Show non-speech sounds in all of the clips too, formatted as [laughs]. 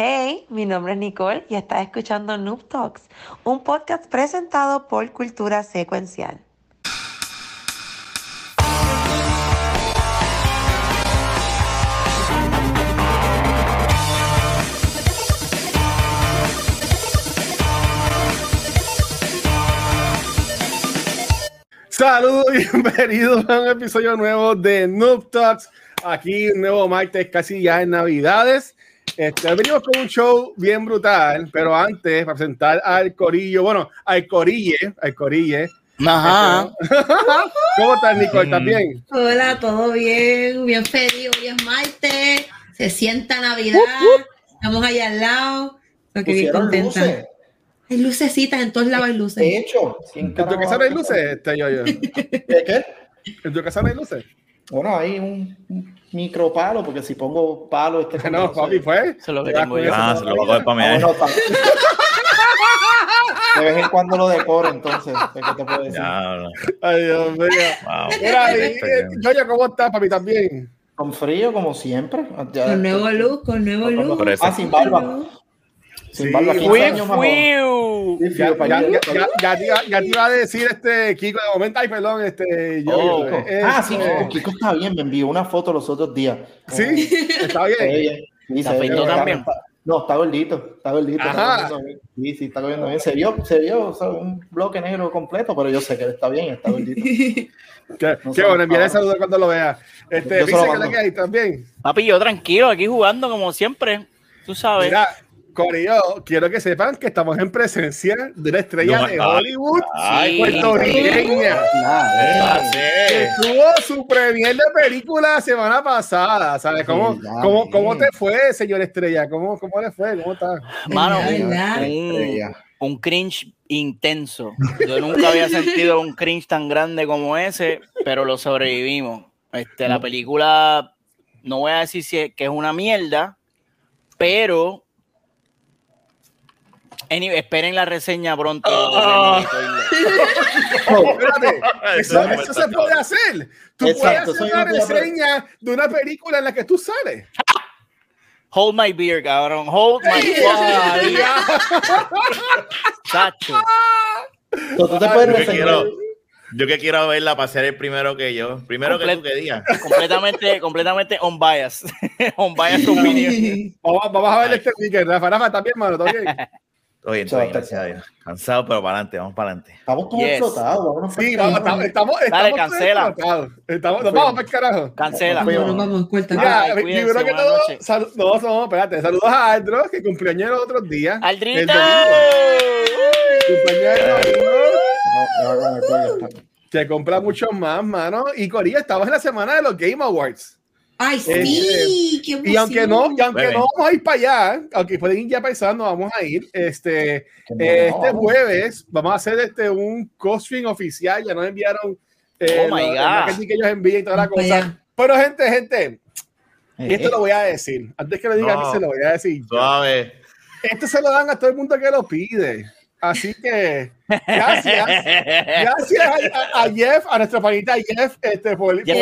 Hey, mi nombre es Nicole y estás escuchando Noob Talks, un podcast presentado por Cultura Secuencial. Saludos y [laughs] bienvenidos a un episodio nuevo de Noob Talks. Aquí un nuevo martes, casi ya en Navidades. Este, venimos con un show bien brutal, pero antes, para presentar al Corillo, bueno, al Corille, al Corille. Ajá. ¿Cómo estás, Nicole? ¿Estás bien? Hola, todo bien, bien feliz, hoy es martes, se sienta Navidad, estamos allá al lado, lo que bien contenta. luces. Hay lucecitas, en todos lados hay luces. De hecho, ¿quién ¿En tu casa no hay luces, este, yo, yo? ¿De qué? ¿En tu casa no hay luces? Bueno, hay un, un micro palo, porque si pongo palo, este [laughs] No, papi, fue. Es lo que tengo yo. Ah, se lo va a coger vida. para Ah, mí. bueno, está- [laughs] De vez en cuando lo decoro, entonces. ¿Qué te puedo decir? Ya, no. Ay, Dios mío. Wow. Mira, y, eh, Yoyo, ¿cómo estás, papi? ¿También? Con frío, como siempre. Ya- Con nuevo look, con nuevo look. Por eso. Ah, sin barba. Sin Sí, barba, 15 fui- años más joven. Fiu. Sí, Ya, te iba, a decir este Kiko de momento. Ay, perdón, este. Yo, Oh. eh, Ah, sí, este, Kiko, Kiko está bien, me envió una foto los otros días. Sí, está bien. Sí, ¿Se también? está- No, está gordito, está gordito. Ajá. está comiendo bien. Sí, sí, está comiendo bien. Se vio, se vio o sea, un bloque negro completo, pero yo sé que él está bien, está gordito. [laughs] Qué, No qué se bueno, enviaré saludos cuando lo vea. Este, dice que le hay también. Papi, yo tranquilo, aquí jugando como siempre. Tú sabes. Mira, Corillo, quiero que sepan que estamos en presencia de una estrella No, de ah, Hollywood Ay, puertorriqueña. Ah, que tuvo su premier de película la semana pasada. ¿Sabes cómo, Sí, ya, cómo, cómo te fue, señor Estrella? ¿Cómo, cómo le fue? ¿Cómo está? Mano, ¿Verdad, un, un cringe intenso. Yo nunca había sentido un cringe tan grande como ese, pero lo sobrevivimos. Este, la película, no voy a decir si es- que es una mierda, pero anyway, esperen la reseña pronto. [laughs] Oh, Espérate, eso, Eso eso se puede hacer. Tú Exacto, puedes hacer una reseña de una película en la que tú sales. Hold my beer, cabrón. Hold my beer. Tú te puedes Yo que reseñar. quiero, yo que quiero verla para ser el primero que yo. Primero que tú Comple- que digas. completamente, completamente on bias. on [laughs] bias opinion. Vamos, vamos a ver este weekend. Rafa, Rafa, ¿estás bien, mano? ¿Todo bien? [laughs] Todo bien, todo bien, gracias a Dios. Cansado, pero para adelante, vamos para adelante. Estamos como Yes. explotados. Sí, vamos, el estamos, estamos, Dale, estamos cancela. Estamos, nos vamos para el carajo. Cancela. Fui- Vamos, vamos, corta. Mira, Ay, primero que todo, sal- no, no, espérate, saludos a Aldro, que cumplió años los otros días. Domingo. Cumpleaños el domingo, No, el cuello está. que compra muchos más, mano. Y Corilla, estamos en la semana de los Game Awards. Ay, sí, qué emoción. Y aunque no, y aunque no vamos a ir para allá, aunque pueden ir ya pensando, vamos a ir. Este, eh, este jueves vamos a hacer este un co-stream oficial. Ya nos enviaron eh, Oh my God. que ellos envían y toda la cosa. Pero, gente, gente, y Eh, esto lo voy a decir. Antes que lo diga, se lo voy a decir. Suave. Esto se lo dan a todo el mundo que lo pide. Así que, gracias. Gracias a, a- Jeff, a nuestro panita Jeff, este, por, Jeff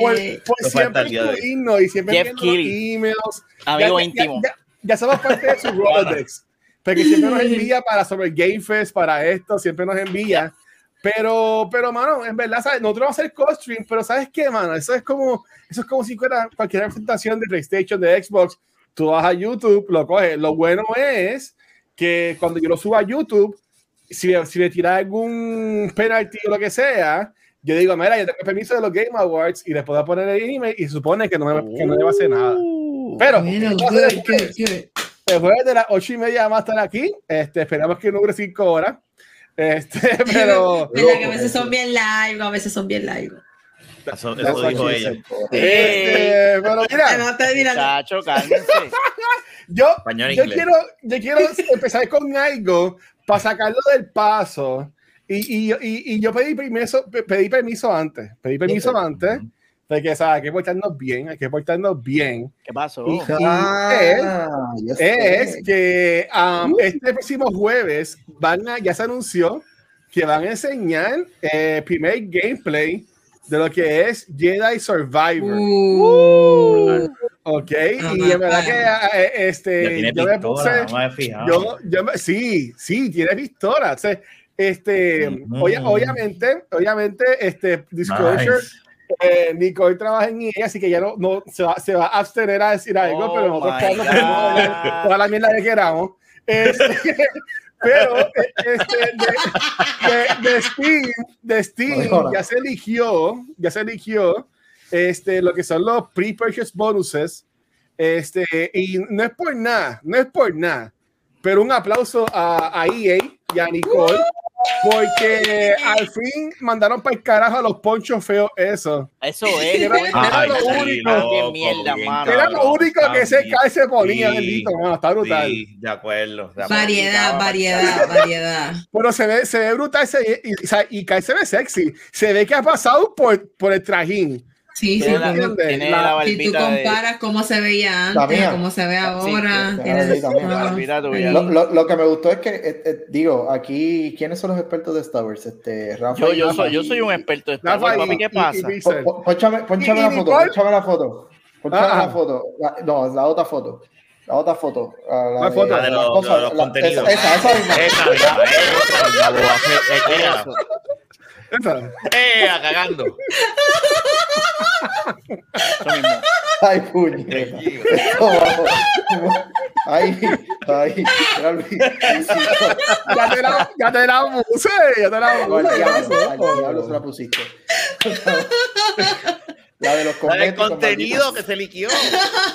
por- por- por siempre incluirnos y siempre Jeff enviando los emails. Amigo ya, íntimo. Ya, ya- ya somos parte de su Rolodex. Porque siempre nos envía para sobre Game Fest, para esto, siempre nos envía. Pero, pero, mano, en verdad, ¿sabes? Nosotros vamos a hacer co-stream, pero ¿sabes qué, mano? Eso es como, eso es como si fuera cualquier presentación de PlayStation, de Xbox. Tú vas a YouTube, lo coges. Lo bueno es que cuando yo lo subo a YouTube, si, me- si me tira algún penalty o lo que sea, yo digo, mira, yo tengo el permiso de los Game Awards y les puedo poner el email y se supone que no me, que no me va a hacer nada. Pero, Bueno, esto va a ser good, good, good. el jueves de las ocho y media vamos a estar aquí. Este, esperamos que no dure cinco horas. Este, [laughs] pero. ¿Verdad que a veces son bien largos, a veces son bien largos. Eso, eso dijo ella. Este, pero mira, No te Chacho, cálmense. [laughs] yo, Español yo, quiero, yo quiero empezar con algo para sacarlo del paso. Y, y, y, y yo pedí permiso, pedí permiso antes. Pedí permiso antes. De que, ¿sabes? Hay que portarnos bien, hay que portarnos bien. ¿Qué pasó? Y- Ah, es sé. que um, este próximo jueves van a, ya se anunció que van a enseñar el primer gameplay de lo que es Jedi Survivor. Uh, Ok, Ah, y en verdad que eh, Ya este, yo me pistola, puse, no me yo, yo me- sí, sí, tiene pistola. O sea, este, Mm. obvia- obviamente, obviamente, este, Disclosure, Nice. eh, Nicole trabaja en ella, así que ya no, no se, va, se va a abstener a decir algo, Oh pero nosotros podemos toda la mierda que queramos. Este, [laughs] pero eh, este, de, de, de Steam, de Steam ya se eligió, ya se eligió este, lo que son los pre-purchase bonuses. Este, y no es por nada, no es por nada, pero un aplauso a, a EA y a Nicole, porque al fin mandaron para el carajo a los ponchos feos eso. Eso es. Era- era Ay, lo sí, único. loco, Qué mierda, bien mano. Era lo único que ese también. cae se ponía, Sí. bendito, mano, está brutal. Sí, de acuerdo. de acuerdo. variedad, variedad, variedad. Pero se ve, se ve brutal se- y, y, se ve sexy. Se ve que ha pasado por, por el trajín. Sí, sí, Tiene la, tiene La- la si tú barbita de... comparas cómo se veía antes, cómo se ve ahora, sí. La ah, tuya. Lo, lo- lo que me gustó es que, eh, eh, digo, aquí, ¿quiénes son los expertos de Star Wars? Este, Rafa Yo, yo, Rafa soy, yo soy un experto de Star Wars, papi, ¿qué pasa? y Po- Pixel. po- Pónchame, pónchame ¿Y- la foto, Nicole? pónchame la foto. Pónchame Ajá. la foto. La- no, la otra foto. La otra foto. ah, La, ¿Cuál foto? La de los, cosas, de los la- contenidos. Esa, esa, esa misma. Esa misma, esa. ¡Eh, a cagando! Ay, puñeta. Ay, ay. Ya te la, ya te la puse, ya te la Al puse. diablo, al diablo se la pusiste. La de los La del contenido que se liquió. [laughs]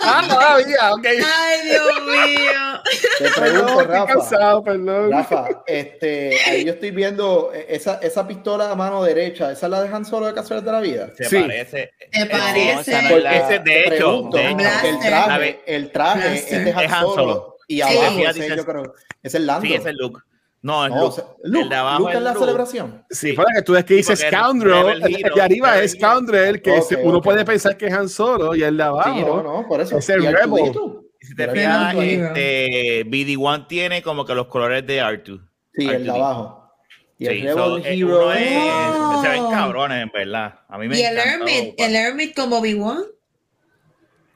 Ah, todavía, ok. Ay, Dios mío. Te pregunto, Rafa. cansado, perdón. Rafa, este, ahí yo estoy viendo eh, esa, esa pistola a mano derecha, ¿esa la dejan solo de casualidad de la vida? Se Sí. parece. ¿Te esa parece? no la- Ese, de te hecho, pregunto, de hecho, Blaster. el traje, el traje es de Han Han Solo. Y Sí. abajo, ese- yo creo, es el Lando. Sí, es el look. No, es No, o sea, Luke, el de abajo Luke es en la Luke. celebración. Sí, para que tú ves que dice porque el Scoundrel, el de arriba es. Scoundrel, que Ok, se- uno ok. puede pensar que es Han Solo, y el de abajo. Sí, no, no, por eso. Es el Y Rebel. Si te Mira, fijas, este, BD1 tiene como que los colores de R2. Sí, el de R2D. abajo. Y el Sí, Rebel so, eh, Hero. uno es- se ven Oh. cabrones, en verdad. A mí me Y el Hermit, pa- el Hermit como Obi-Wan.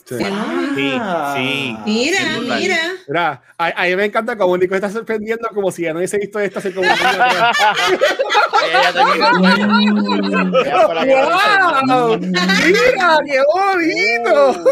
Sí. Ah. sí. Mira, Sí, brutal. mira. Mira, a, a mí me encanta como Nico está sorprendiendo como si ya no hubiese visto esto hace como un año atrás. ¡Wow! ¡Mira, qué bonito!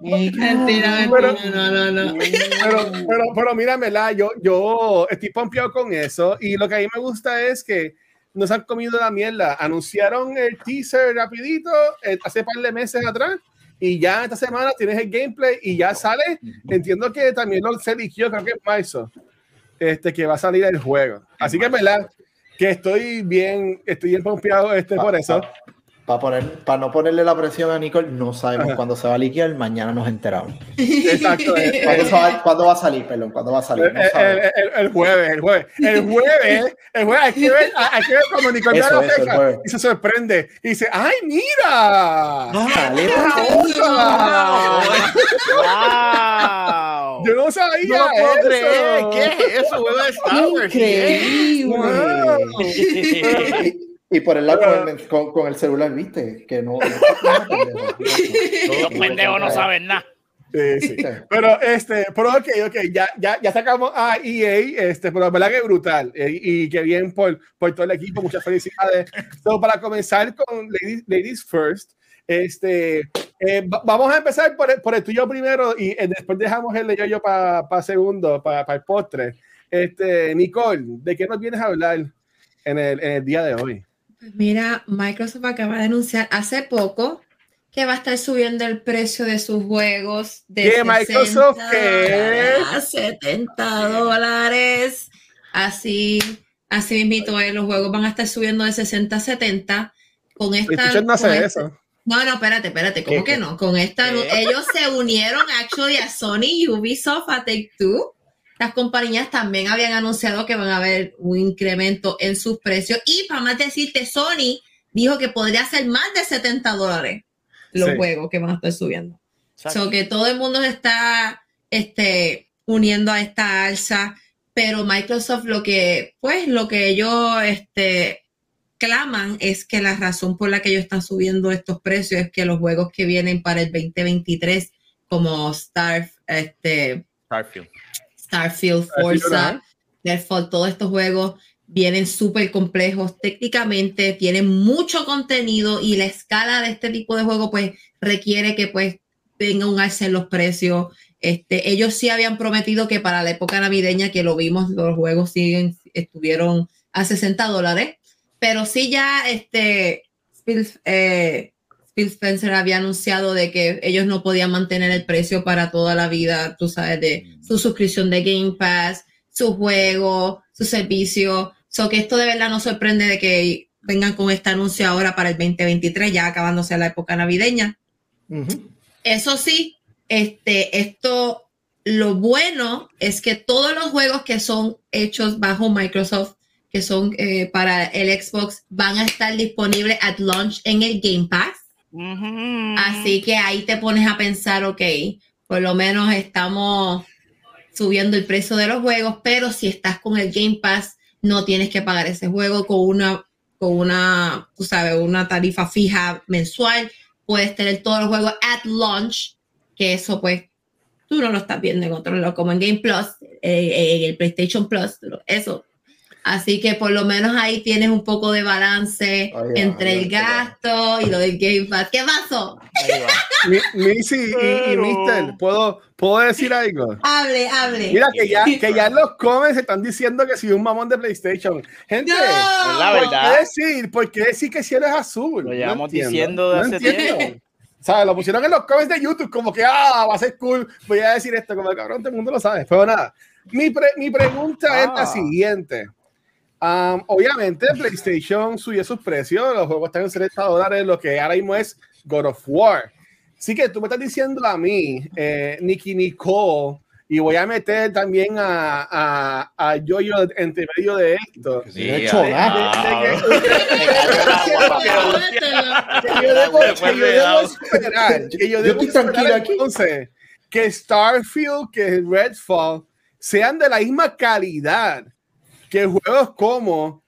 Mentira, Pero- mentira, no, no, no. Pero, pero, pero mira, ¿verdad? Yo, yo estoy pompeado con eso y lo que a mí me gusta es que nos han comido la mierda. Anunciaron el teaser rapidito eh, hace par de meses atrás y ya esta semana tienes el gameplay y ya sale. Entiendo que también lo se eligió, creo que es marzo, este, que va a salir el juego. Así que, ¿verdad? Que estoy bien, estoy bien pompeado este, por eso. Para poner, para no ponerle la presión a Nicole, no sabemos Ajá. cuándo se va a liquear, mañana nos enteramos. Exacto. eh, ¿Cuándo, eh, va, cuándo va a salir? Perdón, ¿cuándo va a salir? El, No el- sabemos. el- el jueves, el jueves, el jueves, el jueves, hay que ver, hay que ver cuando Nicole Eso, da la el fecha y se sorprende y dice, ¡ay, mira! Sale ¡Ah, ¡Wow! Yo no sabía No puedo eso. creer. ¿Qué es eso? Juego de Star Wars. Increíble. Y, [laughs] y por el lado con el, con, con el celular, viste, que no. Los pendejos no [laughs] [laughs] saben nada. Sí, sí. Pero, este, pero ok, ok, ya, ya, ya sacamos a EA, este, pero la verdad que brutal eh, y que bien por, por todo el equipo, muchas felicidades. So, para comenzar con Ladies, Ladies First, este, eh, va- vamos a empezar por el, por el tuyo primero y eh, después dejamos el de yo, yo para segundo, para el postre. Este, Nicole, ¿de qué nos vienes a hablar en el, en el día de hoy? Mira, Microsoft acaba de anunciar hace poco que va a estar subiendo el precio de sus juegos de ¿Qué, Microsoft, 60 qué? a 70 dólares. Así, así mismito, eh, los juegos van a estar subiendo de 60 a 70 con esta. No con hace esta- eso. No, no, espérate, espérate, ¿cómo ¿Qué, que no? Con esta, ¿Qué? ellos se unieron actually a Sony y Ubisoft, a Take Two. Las compañías también habían anunciado que van a haber un incremento en sus precios. Y para más decirte, Sony dijo que podría ser más de 70 dólares los Sí. juegos que van a estar subiendo. So que todo el mundo se está este, uniendo a esta alza, pero Microsoft lo que, pues, lo que ellos este, claman es que la razón por la que ellos están subiendo estos precios es que los juegos que vienen para el 2023, como Star, este, Starfield. Starfield, Forza, Redfall, todos estos juegos vienen súper complejos técnicamente, tienen mucho contenido y la escala de este tipo de juego pues requiere que pues tenga un alce en los precios. Este, ellos sí habían prometido que para la época navideña que lo vimos, los juegos siguen, estuvieron a 60 dólares, pero sí ya este, eh, Phil Spencer había anunciado de que ellos no podían mantener el precio para toda la vida, tú sabes, de su suscripción de Game Pass, su juego, su servicio. So que esto de verdad no sorprende de que vengan con este anuncio ahora para el 2023, ya acabándose la época navideña. Eso sí, este, esto, lo bueno es que todos los juegos que son hechos bajo Microsoft, que son eh, para el Xbox, van a estar disponibles at launch en el Game Pass. Así que ahí te pones a pensar, ok, por lo menos estamos subiendo el precio de los juegos, pero si estás con el Game Pass, no tienes que pagar ese juego con una, con una, sabes, una tarifa fija mensual. Puedes tener todos los juegos at launch, que eso pues tú no lo estás viendo en otro lado, como en Game Plus, eh, en el PlayStation Plus, eso. Así que por lo menos ahí tienes un poco de balance va, entre el gasto y lo del Game Pass. ¿Qué pasó? Missy y, y Mister, ¿puedo, ¿puedo decir algo? Hable, hable. Mira que ya, que ya en los comments están diciendo que soy un mamón de PlayStation. Gente, No. Es la ¿por verdad. qué decir, por qué decir que si eres azul? Lo No llevamos entiendo, diciendo de no hace entiendo. tiempo. ¿Sabes? Lo pusieron en los comments de YouTube como que, ah, va a ser cool. Voy a decir esto, como cabrón, todo el mundo lo sabe. Pero nada, mi, pre- mi pregunta es la Ah. siguiente. Um, obviamente, PlayStation subió sus precios, los juegos están en 70 dólares, lo que ahora mismo es God of War. Así que tú me estás diciendo a mí, eh, Nicky Nicole, y voy a meter también a, a, a Yoyo entre medio de esto. Sí, he hecho De que- que yo debo, que yo debo esperar, aquí. entonces que Starfield, que Redfall sean de la misma calidad que juegos como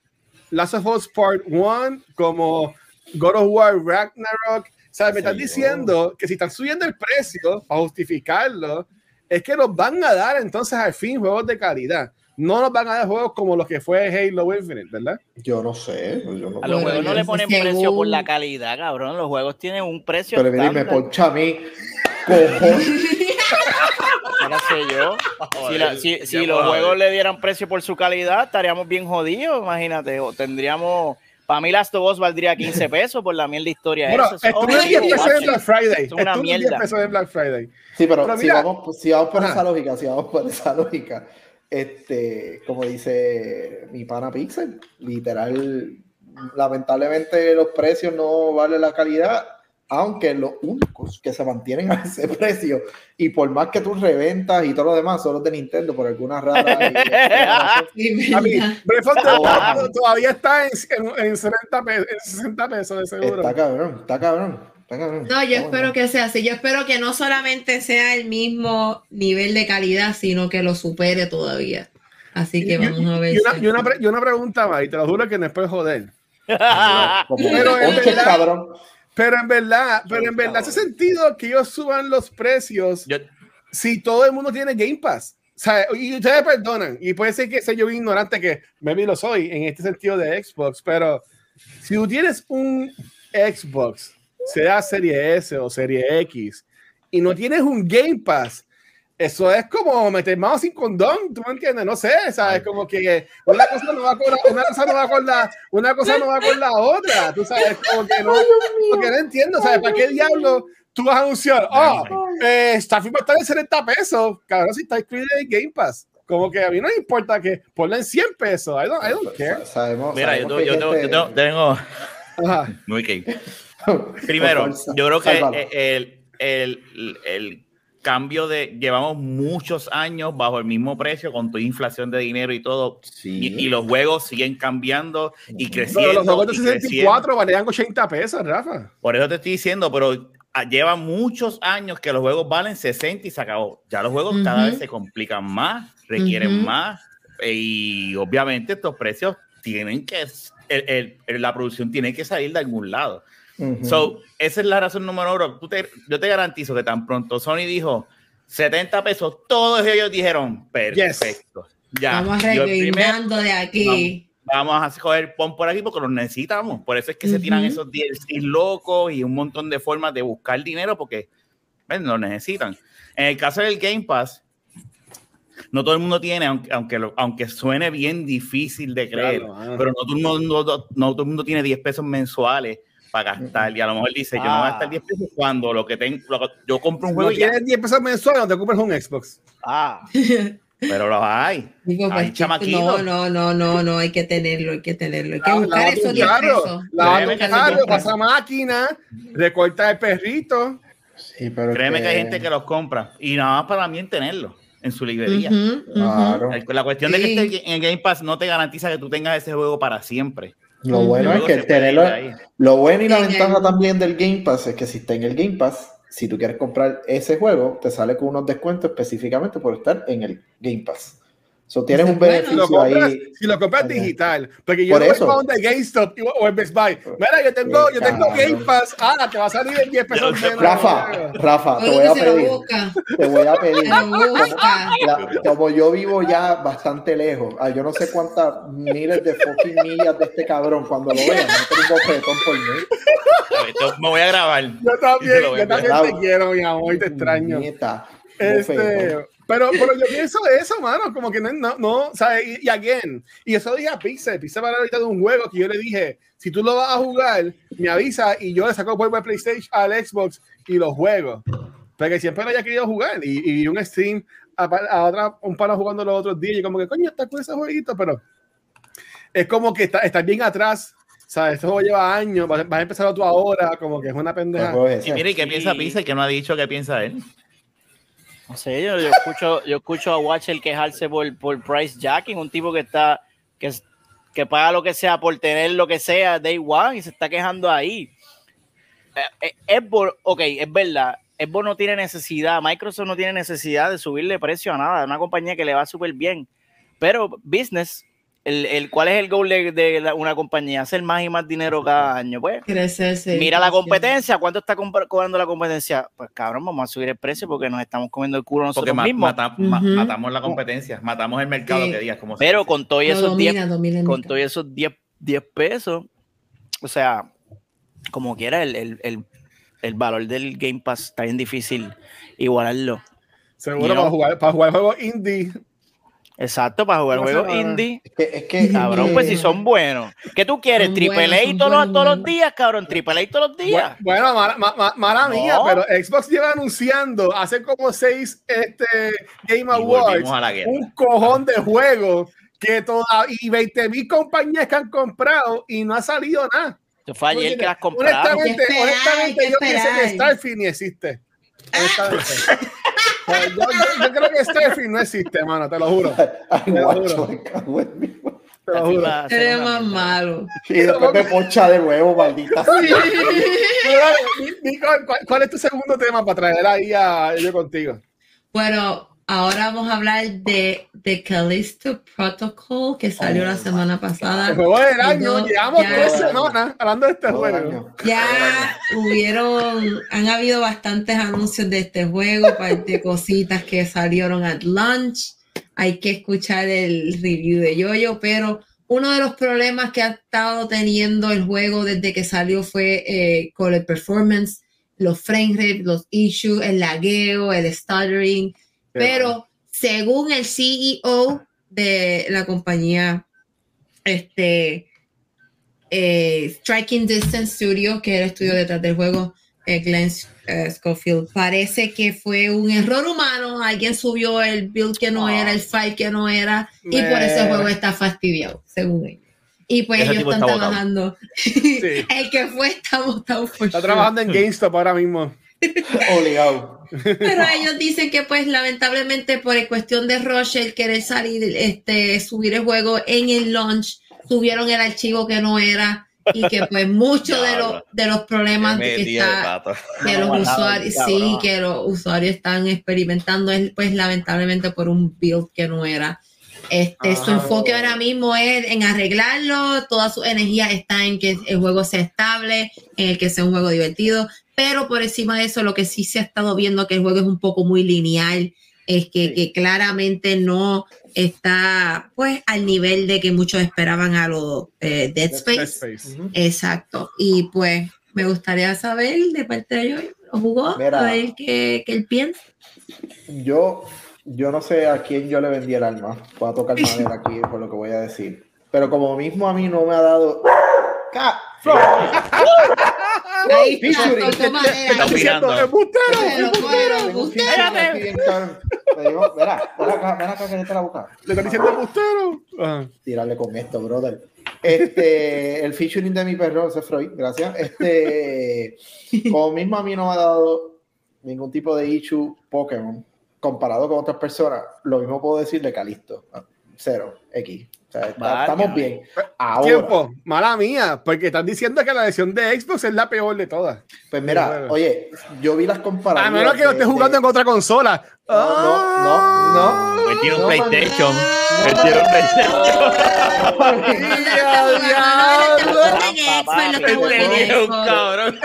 Last of Us Part 1, como God of War Ragnarok. ¿Sabes? Me están diciendo que si están subiendo el precio para justificarlo, es que nos van a dar entonces al fin juegos de calidad. No nos van a dar juegos como los que fue Halo Infinite, ¿verdad? Yo no sé. Yo no, A los juegos no le ponen según- precio por la calidad, cabrón. Los juegos tienen un precio pero me poncha a mí. Cojones. [laughs] Ahora sé yo. Si, la- si- si los juegos le dieran precio por su calidad, estaríamos bien jodidos, imagínate. O tendríamos. Para mí, Last of Us valdría 15 pesos por la mierda historia. Bueno, esa. estuvo Oh, en 10 pesos en. Black Friday. Es una en 10 mierda. pesos en Black Friday. Sí, pero, Pero si, mira- vamos, si vamos por Ajá. esa lógica, si vamos por esa lógica, este, como dice mi pana Pixel, literal, lamentablemente los precios no valen la calidad, aunque los únicos que se mantienen [laughs] a ese precio, y por más que tú reventas y todo lo demás, son los de Nintendo, por alguna rara [laughs] y- Sí, A mí, ¿verdad? Breath of the Ah, Wild todavía está en, en, en 70 pesos, en 60 pesos de seguro. Está cabrón, está cabrón, está cabrón. No, yo espero que sea así. Yo espero que no solamente sea el mismo nivel de calidad, sino que lo supere todavía. Así que Y- vamos a ver. Y una, y una, pre- y una pregunta más, y te lo juro que no es por joder. [laughs] Pero en once, verdad- cabrón. Pero en verdad, pero en verdad hace sentido que ellos suban los precios Yo, si todo el mundo tiene Game Pass. O sea, y ustedes perdonan, y puede ser que sea yo ignorante, que maybe lo soy en este sentido de Xbox, pero si tú tienes un Xbox, sea Serie S o Serie X, y no tienes un Game Pass, eso es como meter mano sin condón, ¿tú me entiendes? No sé, ¿sabes? Como que una cosa no va con la, una cosa no va con la, una cosa no va con la otra, tú sabes, como que no, porque no entiendo, ¿sabes? ¿Para qué diablo tú vas a anunciar? Oh, eh, Starfield va a estar en 70 pesos, cabrón, si está incluido en Game Pass. Como que a mí no me importa que ponle en 100 pesos, I don't, I don't care. Sa- Sabemos, mira, yo, sabemos yo, hay tengo- yo tengo, Ajá. muy que- [laughs] Primero, yo creo que sálvalo. el, el, el cambio de llevamos muchos años bajo el mismo precio con tu inflación de dinero y todo Sí. y, y los juegos siguen cambiando y Ujú. Pero creciendo. los juegos de y creciendo. 64 valían 80 pesos, Rafa. Por eso te estoy diciendo, pero ah, lleva muchos años que los juegos valen 60 y se acabó. Ya los juegos cada Ujú. vez se complican más, requieren Ujú. más eh, y obviamente estos precios tienen que, el- el- la producción tiene que salir de algún lado. So, esa es la razón número uno. Tú te- yo te garantizo que tan pronto Sony dijo 70 pesos, todos ellos dijeron perfecto. Ya, Vamos arreglando de aquí. vamos a coger pon por aquí porque los necesitamos. Por eso es que se tiran esos DLC locos y un montón de formas de buscar dinero porque ven, lo necesitan. En el caso del Game Pass, no todo el mundo tiene, aunque, aunque, lo- aunque suene bien difícil de creer, Claro, pero no todo, el mundo, no, no todo el mundo tiene 10 pesos mensuales para gastar. Y a lo mejor dice, yo no voy a Ah. gastar 10 pesos cuando lo que tengo, lo que- yo compro un No juego y ya, tienes 10 pesos mensuales, no te compras un Xbox. Ah, [laughs] pero los hay. Digo, Hay chamaquitos. no, no, no, no, no, hay que tenerlo, hay que tenerlo. Hay que La- buscar esos tu 10 carro, pesos. sí. pasa máquina, recorta el perrito. Sí, pero Créeme que hay gente que los compra y nada más para mí en tenerlo en su librería. Claro. La cuestión de que esté en Game Pass no te garantiza que tú tengas ese juego para siempre. Lo bueno es que tenerlo, lo bueno y la En ventaja el- también del Game Pass es que si está en el Game Pass, si tú quieres comprar ese juego, te sale con unos descuentos específicamente por estar en el Game Pass. So, tienes un. Si beneficio compras, ahí. si lo compras digital, porque yo Por no voy eso. para donde GameStop y- o en Best Buy. Mira, yo tengo, yo tengo. Game Pass. Ah, te va a salir en 10 pesos menos. Rafa, Rafa, te voy a pedir, te voy a pedir. La- como yo vivo ya bastante lejos, ah, yo no sé cuántas miles de fucking millas de este cabrón, cuando lo vean, no tengo por mí. A me voy a grabar. Yo también, voy a yo también te quiero, mi amor, y te extraño. Nieta, Este. Pero, pero yo pienso eso, mano, como que no, no, no ¿sabes? Y, y again, y eso dije a Pixel, Pixel para ahorita de un juego que yo le dije, si tú lo vas a jugar, me avisa y yo le saco juego al PlayStation, al Xbox y lo juego. Porque siempre lo haya querido jugar y, y un stream a, a otra, un pana jugando los otros días y como que, coño, está con ese jueguito, pero es como que está, estás bien atrás, ¿sabes? Este juego lleva años, vas, a empezar tú ahora, como que es una El pendeja. Y mire, ¿y qué Sí. piensa Pisa? Que no ha dicho qué piensa él. Sé, yo, yo escucho, yo escucho a Watcher quejarse por, por price jacking, un tipo que está, que, que paga lo que sea por tener lo que sea day one y se está quejando ahí. Eh, eh, Xbox, ok, es verdad, Xbox no tiene necesidad, Microsoft no tiene necesidad de subirle precio a nada, es una compañía que le va súper bien, pero business, el, el, ¿cuál es el goal de, de la- una compañía? Hacer más y más dinero cada año, pues. Crecerse. Mira la competencia, ¿cuánto está cobrando la competencia? Pues cabrón, vamos a subir el precio porque nos estamos comiendo el culo Porque nosotros ma- mismos. mata- ma- matamos la competencia, matamos el mercado Sí. que digas. Como Pero con todos esos 10 domina, domina el con todos esos 10, 10 pesos, o sea, como quiera, el, el, el, el valor del Game Pass está bien difícil igualarlo. Seguro You know. para jugar, para jugar juegos indie. Exacto, para jugar No juegos indie. Es que, es que Cabrón, pues si son buenos. ¿Qué tú quieres? ¿Triple A todos, los- todos los días, cabrón? ¿Triple A todos los días? Bu- Bueno, mala, ma- ma- mala No. mía, pero Xbox lleva anunciando hace como seis este, Game Awards un cojón de juegos que toda, y 20 mil compañías que han comprado y no ha salido nada. Eso fue ayer que las compraron. Honestamente, honestamente yo pienso que. Starfield ni existe. Honestamente. [laughs] Sea, yo, yo- yo creo que Starfield no existe, mano, te lo juro. Ay, Te lo guacho, juro. me cago en mi- Te lo juro. Eres más malo. Y después me poncha de nuevo, maldita sea. Mira, Ni- Nicole, ¿cuál, cuál es tu segundo tema para traer ahí a yo contigo? Bueno, ahora vamos a hablar de The Callisto Protocol que salió Oh, la semana pasada. El juego del año, Yo- llevamos ya- tres semanas hablando de este juego. año. Ya hubieron, han habido bastantes anuncios de este juego, de cositas que salieron at launch. Hay que escuchar el review de Yoyo, pero uno de los problemas que ha estado teniendo el juego desde que salió fue eh, con el performance, los frame rate, los issues, el lagueo, el stuttering. Pero según el CEO de la compañía, este, eh, Striking Distance Studio, que es el estudio detrás del juego, eh, Glenn eh, Schofield, parece que fue un error humano. Alguien subió el build que no era, el file que no era, y por eso el juego está fastidiado, según ellos. Y pues Ese ellos están trabajando. Sí. [laughs] el que fue está botado por Está sure. trabajando en GameStop ahora mismo. [laughs] Obligado. Pero ellos dicen que pues lamentablemente por cuestión de rush el querer salir, este, subir el juego en el launch, subieron el archivo que no era y que pues muchos de los, de los problemas que está que los usuarios, sí, que los usuarios están experimentando es pues lamentablemente por un build que no era. Este, su Ah. enfoque ahora mismo es en arreglarlo, toda su energía está en que el juego sea estable, en el que sea un juego divertido, pero por encima de eso lo que sí se ha estado viendo que el juego es un poco muy lineal, es que, Sí. que claramente no está pues al nivel de que muchos esperaban a los eh, Dead Dead Space. Space. Ujú. Exacto. Y pues me gustaría saber de parte de ellos, ¿lo jugó? Mira. A ver qué, qué él piensa. Yo, yo no sé a quién yo le vendí el alma. Voy a tocar madera aquí [laughs] por lo que voy a decir. Pero como mismo a mí no me ha dado. ¡Ca! [laughs] [laughs] Ahí está, madera. Están Diciendo, mirando. embustero. Le están diciendo. Ajá. tirarle con esto, brother. Este, el featuring de mi perro, ese es Freud, gracias. Este, [laughs] como mismo a mí no me ha dado ningún tipo de issue Pokémon comparado con otras personas, lo mismo puedo decir de Calisto. Cero, X. Sea, está- estamos bien. Ahora, Tiempo, mala mía, porque están diciendo que la versión de Xbox es la peor de todas. pues mira, Bueno. oye, yo vi las comparativas. A menos que lo estés jugando de- en otra consola. No, no, no, tiene un No, PlayStation. [laughs] no, un PlayStation. Este Tenía un cabrón.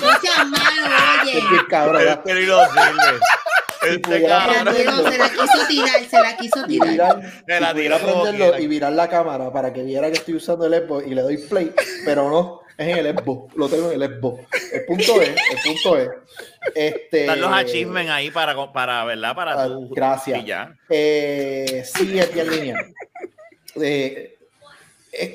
No seas malo, oye. Qué cabrón, ¿verdad? Este. Este pudiera cabrón. Se la quiso tirar, se la quiso Y tirar. virar, Me la tiró prenderlo y virar la cámara para que viera que estoy usando el Xbox y le doy play, pero no, es en el Xbox, lo tengo en el Xbox. El punto es, el punto es, este... Están los achievements ahí para, para ¿verdad? Para Ah, tu. gracias. Y ya. Eh, sí, es bien lineal. Eh, eh,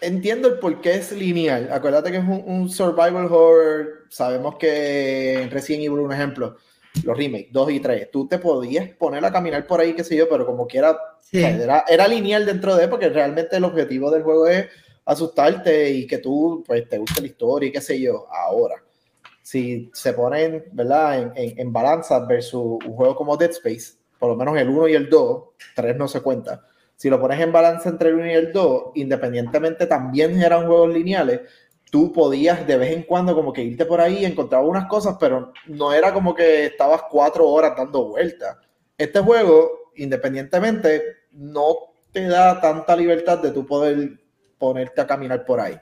entiendo el por qué es lineal. Acuérdate que es un, un survival horror. Sabemos que Resident Evil, un ejemplo, los remakes 2 y 3, tú te podías poner a caminar por ahí, qué sé yo, pero como quiera, Sí. era, era lineal dentro de, porque realmente el objetivo del juego es asustarte y que tú pues, te guste la historia y qué sé yo. Ahora, si se ponen, ¿verdad?, en, en, en balanza versus un juego como Dead Space, por lo menos el 1 y el 2, 3 no se cuenta. Si lo pones en balanza entre el 1 y el 2, independientemente también eran juegos lineales, tú podías de vez en cuando como que irte por ahí, encontrar unas cosas, pero no era como que estabas cuatro horas dando vueltas. Este juego, independientemente, no te da tanta libertad de tú poder ponerte a caminar por ahí.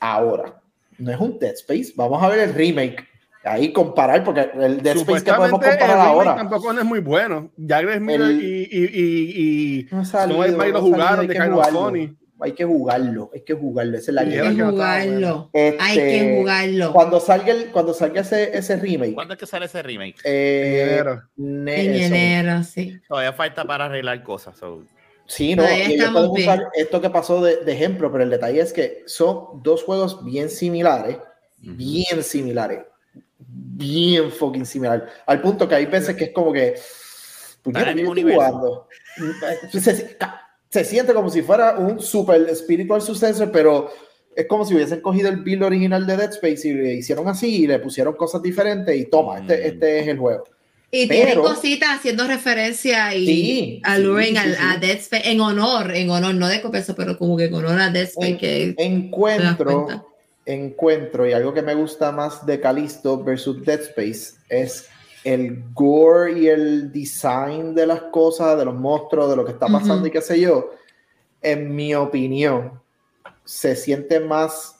Ahora, no es un Dead Space. Vamos a ver el remake. Ahí comparar, porque el Dead Space que podemos el comparar ahora. tampoco no es muy bueno. Jagger Miller El- y, y, y, y No salido, no lo jugaron de que Hay que jugarlo, hay que jugarlo. Esa es la Hay que que no jugarlo. Este, Hay que jugarlo. Cuando salga, el, cuando salga ese, ese remake, ¿Cuándo es que sale ese remake? eh, Enero. ne- En enero, sí. Todavía falta para arreglar cosas. so. Sí, no, ellos pueden usar esto que pasó de, de ejemplo, pero el detalle es que son dos juegos bien similares, bien similares, bien fucking similares, al punto que hay veces que es como que, en el yo universo. jugando. [laughs] Se, se siente como si fuera un super spiritual successor, pero es como si hubiesen cogido el build original de Dead Space y le hicieron así y le pusieron cosas diferentes y toma, este, Mm. este es el juego. Y tiene Pero- cositas haciendo referencia y Sí, alluring sí, sí, sí. a Dead Space en honor, en honor, no de copeso, pero como que en honor a Dead Space. En- que, ¿te das encuentro, encuentro, y algo que me gusta más de Callisto versus Dead Space es el gore y el design de las cosas, de los monstruos, de lo que está pasando Ujú. y qué sé yo. En mi opinión, se siente más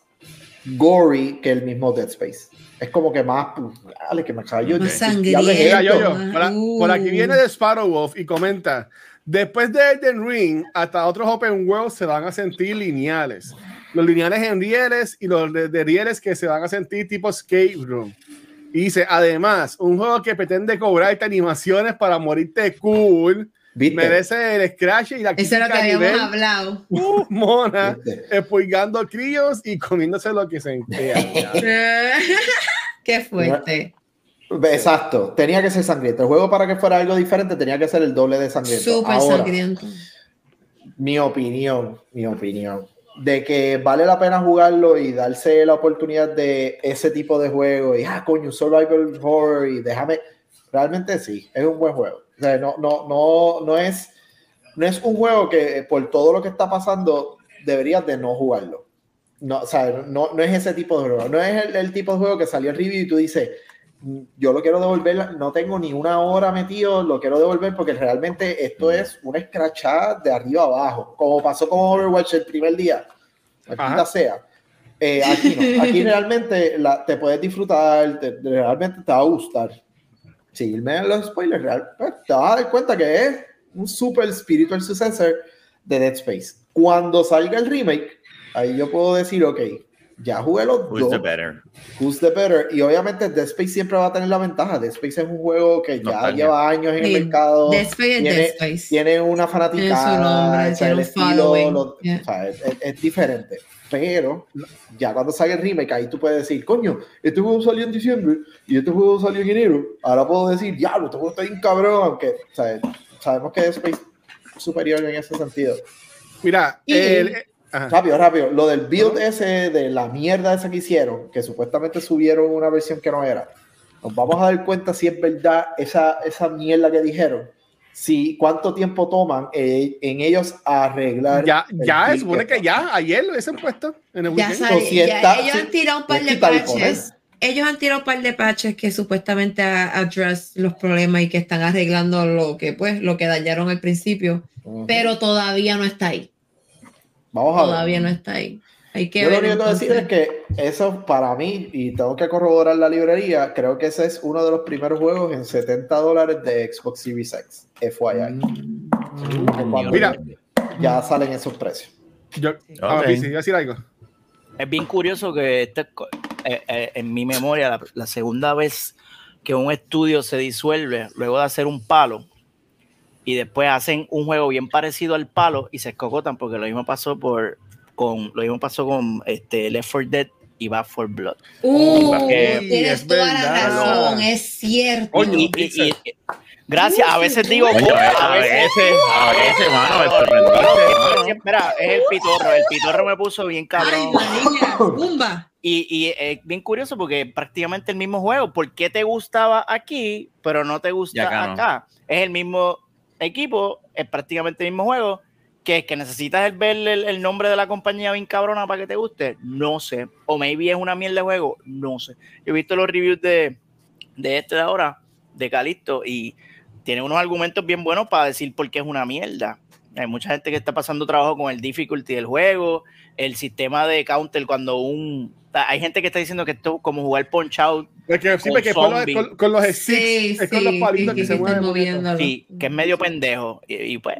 gory que el mismo Dead Space. Es como que más, pues, dale, que me callo. Más ¿qué diablo es Mira, sangriento. yo, yo, por, a- por aquí uh. viene de Sparrow Wolf y comenta: Después de Elden Ring, hasta otros open world se van a sentir lineales. Los lineales en rieles y los de, de rieles que se van a sentir tipo escape room. Y dice: Además, un juego que pretende cobrarte animaciones para morirte cool, ¿Viste? merece el scratch y la Eso es lo que habíamos nivel, hablado. uh, mona, expulgando críos y comiéndose lo que se entea. [laughs] Qué fuerte. Exacto, tenía que ser sangriento. El juego para que fuera algo diferente tenía que ser el doble de sangriento. Súper Ahora, sangriento. mi opinión, mi opinión, de que vale la pena jugarlo y darse la oportunidad de ese tipo de juego y, ah, coño, survival horror y déjame, realmente sí, es un buen juego. No, no, no, no es, no es un juego que por todo lo que está pasando deberías de no jugarlo. No, o no, no es ese tipo de juego, no es el, tipo de juego que salió el review y tú dices, yo lo quiero devolver, no tengo ni una hora metido, lo quiero devolver porque realmente esto es una escrachada de arriba abajo, como pasó con Overwatch el primer día, maldita sea. Eh, aquí no, [laughs] aquí realmente la, te puedes disfrutar, te- realmente te va a gustar. Seguirme en los spoilers, real, pues, te vas a dar cuenta que es un super spiritual successor de Dead Space. Cuando salga el remake, ahí yo puedo decir, ok, ya jugué los Who's the dos. better? Who's the better? Y obviamente Dead Space siempre va a tener la ventaja. Dead Space es un juego que ya lleva años en Sí, el mercado. Dead Space es tiene, Dead Space. tiene una fanática. Tiene su nombre, tiene un following, yeah. es, es- es diferente. Pero ya cuando salga el remake, ahí tú puedes decir, coño, este juego salió en diciembre y este juego salió en enero. Ahora puedo decir, diablo, este juego está bien cabrón, aunque ¿sabes? sabemos que Dead Space es superior en ese sentido. Mira, Y- el- eh, ajá. Rápido, rápido. Lo del build ese de la mierda esa que hicieron, que supuestamente subieron una versión que no era. Nos vamos a dar cuenta si es verdad esa, esa mierda que dijeron. Si cuánto tiempo toman eh, en ellos arreglar. ya, ya, se supone que ya, ayer lo hubiesen puesto en el Ya weekend. sale- si ya está- ellos si- han tirado un par de poner. patches. Ellos han tirado un par de patches que supuestamente a- address los problemas y que están arreglando lo que pues lo que dañaron al principio, Ujú. pero todavía no está ahí. Vamos a ver. Todavía no está ahí. Hay que Yo lo ver. único que que decir es que eso para mí, y tengo que corroborar la librería, creo que ese es uno de los primeros juegos en 70 dólares de Xbox Series X. FYI. Que cuando Mira. ya salen esos precios. Yo, Ok. sí, a decir algo. Es bien curioso que este, eh, eh, en mi memoria, la, la segunda vez que un estudio se disuelve luego de hacer un palo y después hacen un juego bien parecido al palo y se escocotan porque lo mismo pasó por con lo mismo pasó con este Left 4 Dead y Back 4 Blood. Uh, tienes es toda la razón, es cierto. Y- y- y- gracias, a veces digo, Coño, a a veces a veces, mano, me Mira, es el pitorro, el pitorro me puso bien Ay, cabrón. la niña, Zumba. Y, y es bien curioso porque prácticamente el mismo juego. ¿Por qué te gustaba aquí, pero no te gusta acá acá? no. Es el mismo equipo, es prácticamente el mismo juego. Que que necesitas ver el, nombre de la compañía bien cabrona para que te guste. No sé. O maybe es una mierda de juego. No sé. Yo he visto los reviews de, de este de ahora, de Calixto, y tiene unos argumentos bien buenos para decir por qué es una mierda. Hay mucha gente que está pasando trabajo con el difficulty del juego, el sistema de counter cuando un... Hay gente que está diciendo que esto es como jugar punch out, Es que, sí, Con porque con con, con los sticks, Sí, es con los sí, palitos sí, que sí, se que mueven. sí, que es medio pendejo. Y, y pues,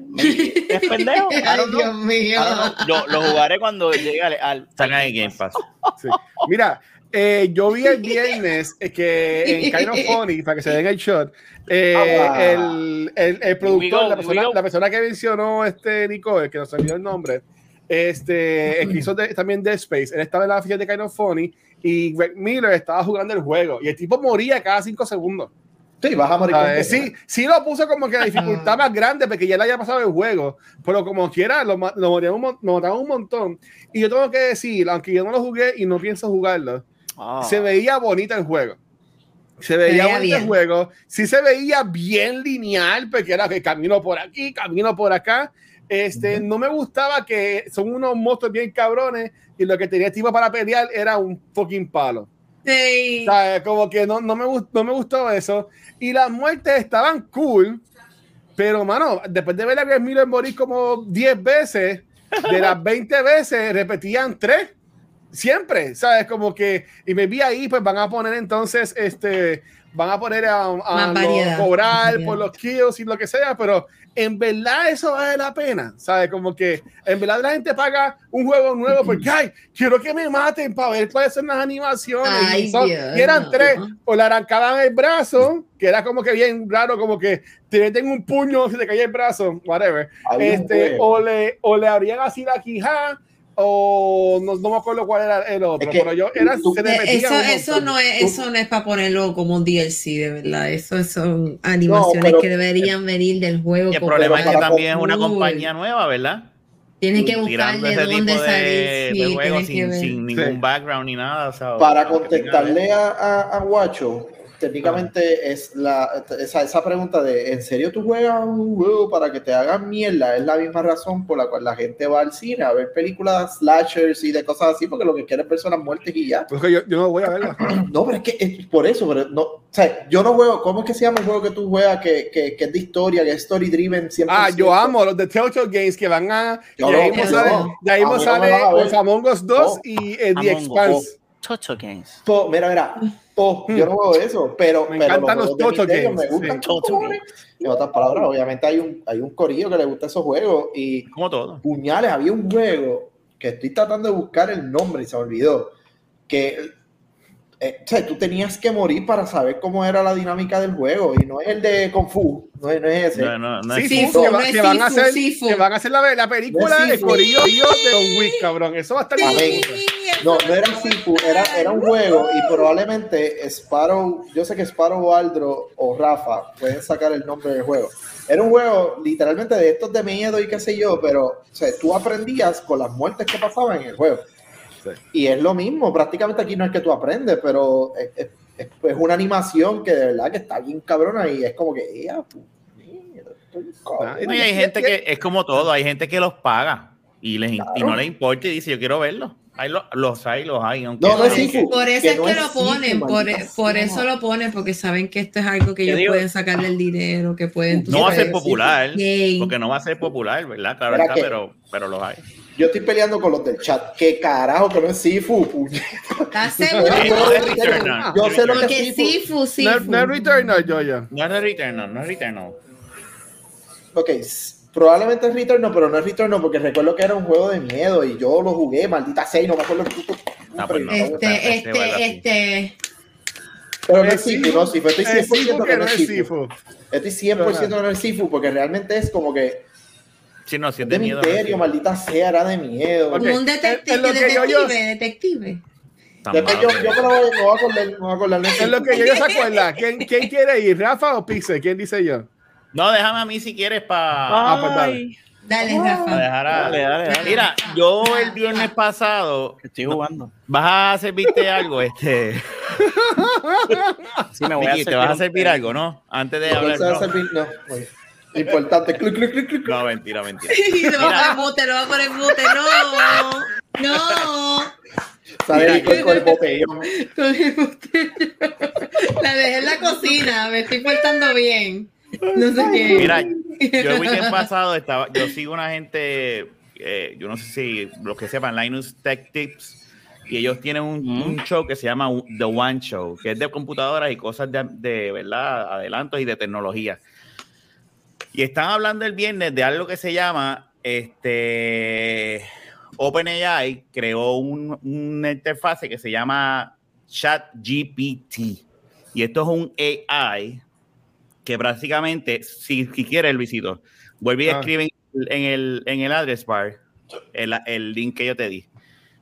es [laughs] pendejo. Ay. Dios mío. Lo, lo jugaré cuando llegue al... al- Están ahí Game Pass. Sí. Mira, eh, yo vi el viernes eh, que en [laughs] Kind of Funny, para que se den el shot, eh, Ah. el, el, el productor, go, la, persona, la persona que mencionó este Nicole, que nos olvidó el nombre, este, el que hizo de- también Dead Space, él estaba en la fiesta de Kind of Funny y Greg Miller estaba jugando el juego y el tipo moría cada cinco segundos. Sí, vas a morir. Con sí, sí lo puso como que la dificultad más grande porque ya le haya pasado el juego, pero como quiera lo, lo, morían un, mataban montón. Y yo tengo que decir, aunque yo no lo jugué y no pienso jugarlo, Ah. se veía bonito el juego. Se veía, veía bonito el juego. Sí se veía bien lineal, porque era que camino por aquí, camino por acá. Este, No me gustaba que son unos monstruos bien cabrones y lo que tenía tipo para pelear era un fucking palo. Sí. O sea, como que no, no, me, gust- no me gustó eso. Y las muertes estaban cool, pero, mano, después de ver a Greg Miller morir como 10 veces, de las [laughs] 20 veces repetían 3. Siempre, ¿sabes? Como que, y me vi ahí, pues van a poner entonces, este, van a poner a, a cobrar por los kills y lo que sea, pero en verdad eso vale la pena, ¿sabes? Como que en verdad la gente paga un juego nuevo porque, ay, quiero que me maten para ver cuáles son las animaciones. Ay, y, son- Dios, y eran no. tres, o le arrancaban el brazo, que era como que bien raro, como que te meten un puño, se te cae el brazo, whatever. Un Este, o le, o le abrían así la quijada, o no, no me acuerdo cuál era el otro, Es que pero yo era, tú- se Eh, Eso, eso no es, eso no es para ponerlo como un DLC, de verdad. Eso son animaciones pero- que deberían venir del juego. Y el problema es que también es una compañía nueva, ¿verdad? Tienes que buscarle ese dónde tipo salir. de, sí, de sin, sin ningún Sí. background ni nada. o sea, Para contestarle a, a, a Guacho, técnicamente es la, esa, esa pregunta de, ¿en serio tú juegas un juego para que te hagan mierda? Es la misma razón por la cual la gente va al cine a ver películas slashers y de cosas así, porque lo que quiere es personas muertas y ya. Pues que yo, yo no voy a verla. [clears throat] No, pero es que es por eso, pero no, o sea, yo no juego, ¿cómo es que se llama el juego que tú juegas que, que, que es de historia, que es story driven siempre? Ah, yo amo los de Telltale Games que van a. Yo de ahí no, mismo sale, no. de ahí A mismo mí no me sale Among Us 2 No. y eh, The. Expanse. Tocho Games. Mira, mira, to- yo no juego eso, pero Me pero encantan los de Tocho Games, Me gustan sí. En otras palabras, obviamente hay un, hay un corillo que le gusta esos juegos y Como todo. puñales, había un juego que estoy tratando de buscar el nombre y se me olvidó, que eh, o sea, tú tenías que morir para saber cómo era la dinámica del juego y no es el de Kung Fu, no es, no es ese. No, no, no es Sí, Sifu, que, no va- es que van a hacer, que van a hacer la, la película No es de. Corillo de Don Wick, cabrón. Eso va a estar Amén. No, no era Sifu, era, era un juego y probablemente Sparrow, yo sé que Sparrow, Aldro o Rafa pueden sacar el nombre del juego. Era un juego literalmente de estos de miedo y qué sé yo, pero o sea, tú aprendías con las muertes que pasaban en el juego. Sí. Y es lo mismo, prácticamente aquí no es que tú aprendes, pero es, es- es- una animación que de verdad que está bien cabrona y es como que, "Ea, puñeta, estoy cabrón". Ah, No, y hay gente que es como todo, hay gente que los paga y, les, y no Claro. les importa y dice yo quiero verlos. Hay lo- los hay, los hay. Aunque No, no es Por Sifu. eso- Por eso que es que lo Sifu, ponen, por, maldita por eso lo ponen, porque saben que esto es algo que ellos digo- pueden sacarle el dinero, que pueden... no va a ser popular, porque no va a ser popular, ¿verdad? Claro está, que- pero, pero los hay. Yo estoy peleando con los del chat. ¿Qué carajo que no es Sifu? ¿Estás [laughs] seguro? No es Returnal. Yo sé lo que Porque es Sifu. Sifu, No, Sifu. no es Returnal, yo ya. No es Returnal, no es Returnal. Ok, probablemente es Return, pero no es Return porque recuerdo que era un juego de miedo y yo lo jugué, maldita sea, y no me acuerdo el puto. Ah, pues no. Este, Este este, este... Pero no es Sifu, no, Sifu. Estoy Es 100% Sifu que no es Sifu. Estoy 100% que no es Sifu porque realmente es como que Sí, no, si es de de miedo. no misterio, es- maldita sea, era de miedo. Ok. Como un detective, que yo- detective, yo- detective. Después yo, yo es. me lo voy, me voy a acordar, me voy a acordar Es lo que yo, yo se acuerda. ¿Quién, ¿Quién quiere ir? ¿Rafa o Pixel? ¿Quién dice yo? No, déjame a mí si quieres para Ah, pues dale. Dale, Rafa. dejar a... Dale, dale, dale. Mira, yo el viernes pasado, Estoy jugando. ¿vas a servirte algo? Este, Sí, me voy a Miki, hacer ¿te vas a servir algo, no? Antes de hablar. Va a No, servir- no, oye, Importante. Clic, clic, clic, clic. no mentira, mentira. [laughs] Lo va a poner mute, lo va a poner mute. No, no. Sale Nicole con el botellón. Con el mute. La dejé en la cocina, me estoy portando bien. No sé qué. Mira, yo el weekend [laughs] pasado estaba, yo sigo una gente, eh, yo no sé si los que sepan, Linus Tech Tips, y ellos tienen un, Mm. un show que se llama The One Show, que es de computadoras y cosas de, de verdad, adelantos y de tecnología. Y están hablando el viernes de algo que se llama este OpenAI creó un, una interfase que se llama ChatGPT. Y esto es un AI que prácticamente, si, si quiere el visito, vuelve y Ah. escribe en el, en el address bar el, el link que yo te di.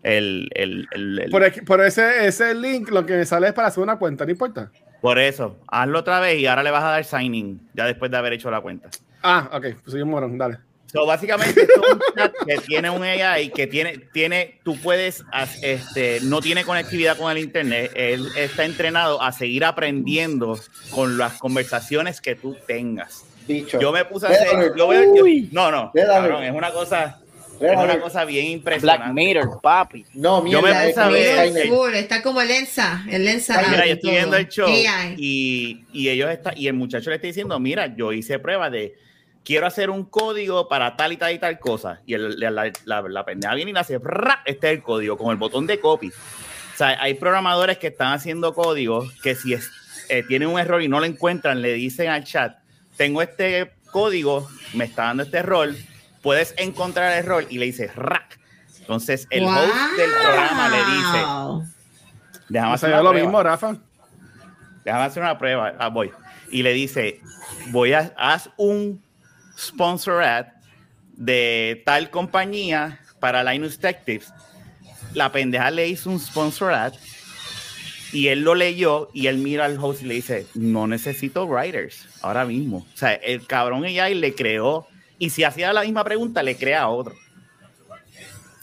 El, el, el- Por, aquí- por ese, ese link, lo que me sale es para hacer una cuenta, no importa. por eso, hazlo otra vez y ahora le vas a dar sign in, ya después de haber hecho la cuenta. Ah, ok, pues soy un morón, dale. So, básicamente esto es un chat que tiene un AI que tiene, tiene, tú puedes, este, no tiene conectividad con el internet, él está entrenado a seguir aprendiendo con las conversaciones que tú tengas. Bicho. Yo me puse a hacer, yo voy a- yo- no, no, cabrón, es una cosa, es una cosa bien Black impresionante. Mirror, papi. No, Yo me mierda, puse a ver-. Full, está como el Lensa, el Lensa. Mira, Mira, yo estoy viendo el show AI. y, y ellos está, y el muchacho le está diciendo, mira, yo hice prueba de quiero hacer un código para tal y tal y tal cosa. Y el- la, la, la, la pendeja viene y le hace, "Ra", este es el código, con el botón de copy. O sea, hay programadores que están haciendo códigos que si es, eh, tienen un error y no lo encuentran, le dicen al chat, tengo este código, me está dando este error, puedes encontrar el error y le dice, rack. Entonces el host del programa le dice, Wow. déjame Me hacer una lo prueba mismo, Rafa. déjame hacer una prueba, ah, voy. Y le dice, voy a, haz un sponsor ad de tal compañía para Linus Tech Tips. La pendeja le hizo un sponsor ad y él lo leyó y él mira al host y le dice, no necesito writers ahora mismo. O sea, el cabrón ella le creó y si hacía la misma pregunta le crea a otro.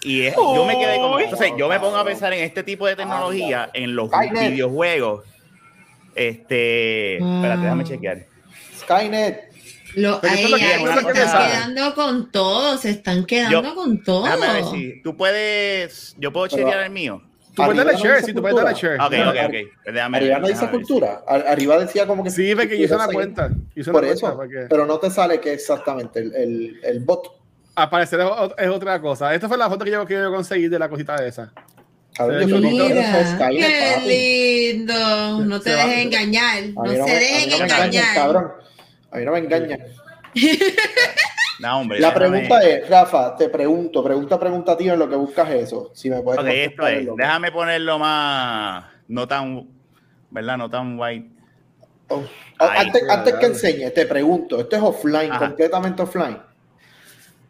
Y es- yo me quedé con... Entonces yo me pongo a pensar en este tipo de tecnología, en los Skynet. videojuegos Este, espérate, déjame chequear. Skynet. Lo, Pero esto ay, es lo que- ay, esto es se lo que están sabe. quedando con todo, se están quedando Yo- con todo. Déjame tú puedes, yo puedo chequear el mío. Tú puedes darle share, sí, tú puedes darle share. Ok, ok, ok. Déjame Arriba no dice cultura. Ar- Arriba decía como que. Sí, ve que yo hice una cultura cuenta. Hice Por una eso. cuenta porque Pero no te sale que exactamente el, el, el bot. aparecer es, otra cosa. Esta fue la foto que yo quiero conseguir de la cosita de esa. Yo Mira, Skynet, qué papi. lindo. No te dejes engañar. No se dejen engañar. cabrón. A mí no me engañan. No, hombre. La déjame- pregunta es, Rafa, te pregunto, pregunta preguntativa en lo que buscas eso. Si me puedes Ok, esto es. Déjame ponerlo más. No tan. ¿Verdad? No tan white. Oh, antes, antes que enseñe, te pregunto, esto es offline, Ajá. completamente offline.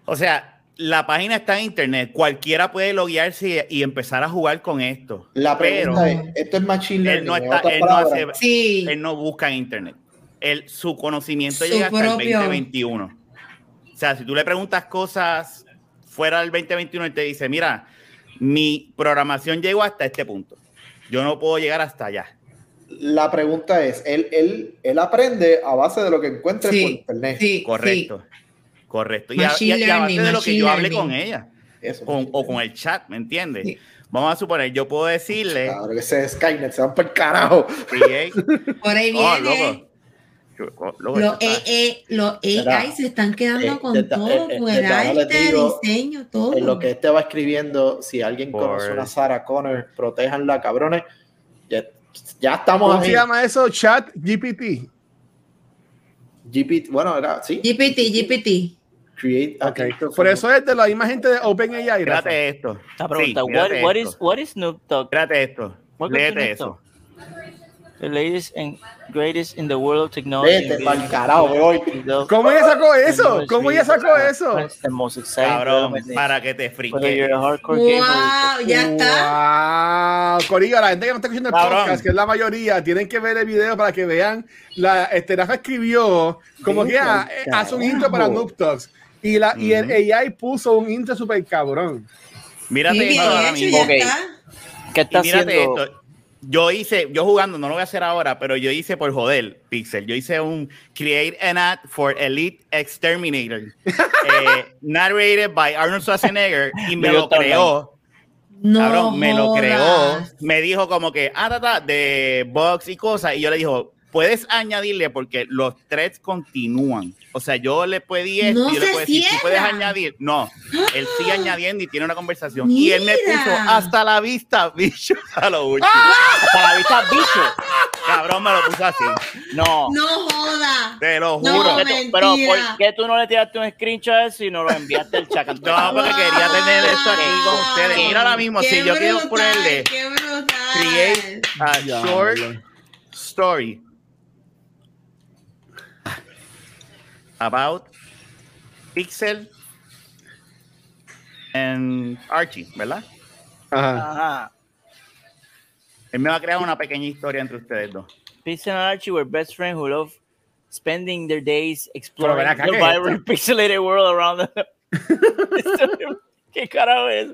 O sea, la página está en internet. Cualquiera puede loguearse y, y empezar a jugar con esto. La Pero es, esto es machine él learning. no, en está, él, no hace- Sí. él no busca en internet. Él, su conocimiento Su llega hasta propio. el 2021. O sea, si tú le preguntas cosas fuera del 2021, él te dice, mira, mi programación llegó hasta este punto. Yo no puedo llegar hasta allá. La pregunta es, él, él, él aprende a base de lo que encuentre por internet. sí, Correcto. Correcto. Y a, Machine y a- y a base de lo que yo hablé learning. con ella Eso. con- o con el chat, ¿me entiendes? Sí. Vamos a suponer, yo puedo decirle, Claro que ese es Skynet, se van por el carajo. Por ahí oh, viene. Yo- loco, Los, está- EE, los Mira, AI se están quedando eh, con de- todo, eh, eh, con de arte, digo, diseño, todo. En lo que este va escribiendo, si alguien Por- conoce una Sarah Connor, protéjanla, cabrones. Ya, ya estamos ¿Cómo ahí. se llama eso? Chat GPT. GPT, bueno, era, sí. GPT, GPT. Create a Ok. character Por eso es de la misma gente de OpenAI. Rafa. Mírate esto. Esta pregunta, Sí, what, what esto. is, what is Snoop Dogg? Mírate esto. Léete eso. The latest and greatest in the world of technology. Vete pa'l carajo, me voy. ¿Cómo ella sacó eso? ¿Cómo ella sacó eso? The most exciting Cabrón, para que te a gamer. Wow, ya está. Wow, Corillo, la gente que no está escuchando el Cabrón. podcast, que es la mayoría, tienen que ver el video para que vean. La, este, Rafa escribió como que ah, eh, hace un intro para Noob Talks. Y, la, y el AI puso un intro super cabrón. Mírate bien esto ahora mismo. ya Ok. está. ¿Qué está mírate haciendo? esto. Yo hice, yo jugando, no lo voy a hacer ahora, pero yo hice por joder, Pixel. Yo hice un Create an Ad for Elite Exterminator. [laughs] eh, narrated by Arnold Schwarzenegger. Y me lo creó. No Cabrón, me lo creó. Me dijo como que, ah, ta, ta, de bugs y cosas. Y yo le dijo, puedes añadirle porque los threads continúan. O sea, yo le pedí esto No y yo le se puedo decir, tú puedes añadir. No, él sigue [gasps] añadiendo y tiene una conversación. Y él me puso Mira. hasta la vista, [laughs] bicho, a lo último. Hasta la vista bicho. Cabrón, me lo puso así. No. No joda. Te lo juro. ¿Por qué tú- pero mentira. ¿por qué tú no le tiraste un screenshot a eso y no lo enviaste al chat? [laughs] No, porque quería tener esto aquí con ustedes. Mira ahora mismo, Qué si yo quiero ponerle qué brutal. create a short story about Pixel and Archie, ¿verdad? Ajá. Ajá. Él me va a crear una pequeña historia entre ustedes dos. Pixel and Archie were best friends who love spending their days exploring ven acá, the ¿qué es vibrant pixelated world around them. [laughs] [laughs] ¿Qué carajo es?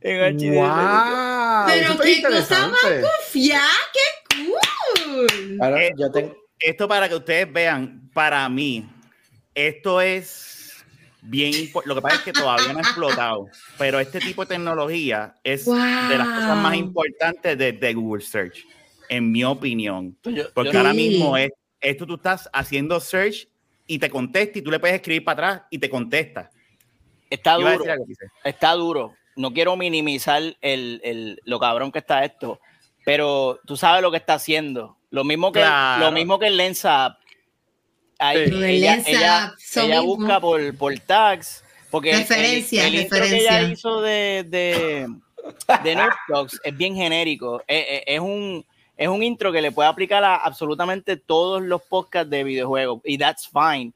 En Archie. Wow. Pero qué cosa más confiada, qué cool. Ahora, Eh, yo tengo- Esto para que ustedes vean, para mí, esto es bien Lo que pasa es que todavía no ha explotado, pero este tipo de tecnología es de las cosas más importantes de, de Google Search, en mi opinión. Yo- Porque yo- ahora Sí. mismo es, esto tú estás haciendo search y te contesta y tú le puedes escribir para atrás y te contesta. Está duro. está duro. No quiero minimizar el, el- lo cabrón que está esto, pero tú sabes lo que está haciendo. Lo mismo que, Claro. lo mismo que el Lens App. Ahí, Sí. Ella, ella- busca por, por tags. Porque el- Referencia, el, el intro que ella hizo de, de, de Noob Talks es bien genérico. Es, es- es un, es un intro que le puede aplicar a absolutamente todos los podcasts de videojuegos. Y that's fine.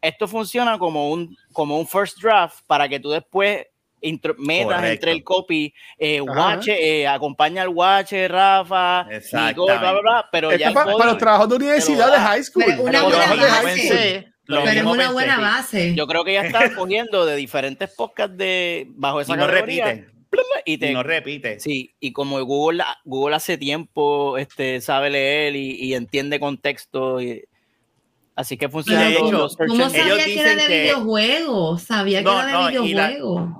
Esto funciona como un, como un first draft para que tú después intro- metas Correcto. entre el copy, eh, watch, eh, acompaña al watch, Rafa, Nicole, bla, bla, bla, pero Esto ya es el pa- código- para los trabajos de universidad, de da. high school. Pero una Pero buena base. Pero es una pensé. buena base. Yo creo que ya está [laughs] cogiendo de diferentes podcasts de bajo esa Y no categoría repite. y te Y no repite. Sí, y como Google, Google hace tiempo este, sabe leer y, y entiende contexto, y- así que funciona de con hecho, ¿Cómo engines. Ellos sabía que era de que- videojuegos? Sabía que No, era de no, y videojuegos.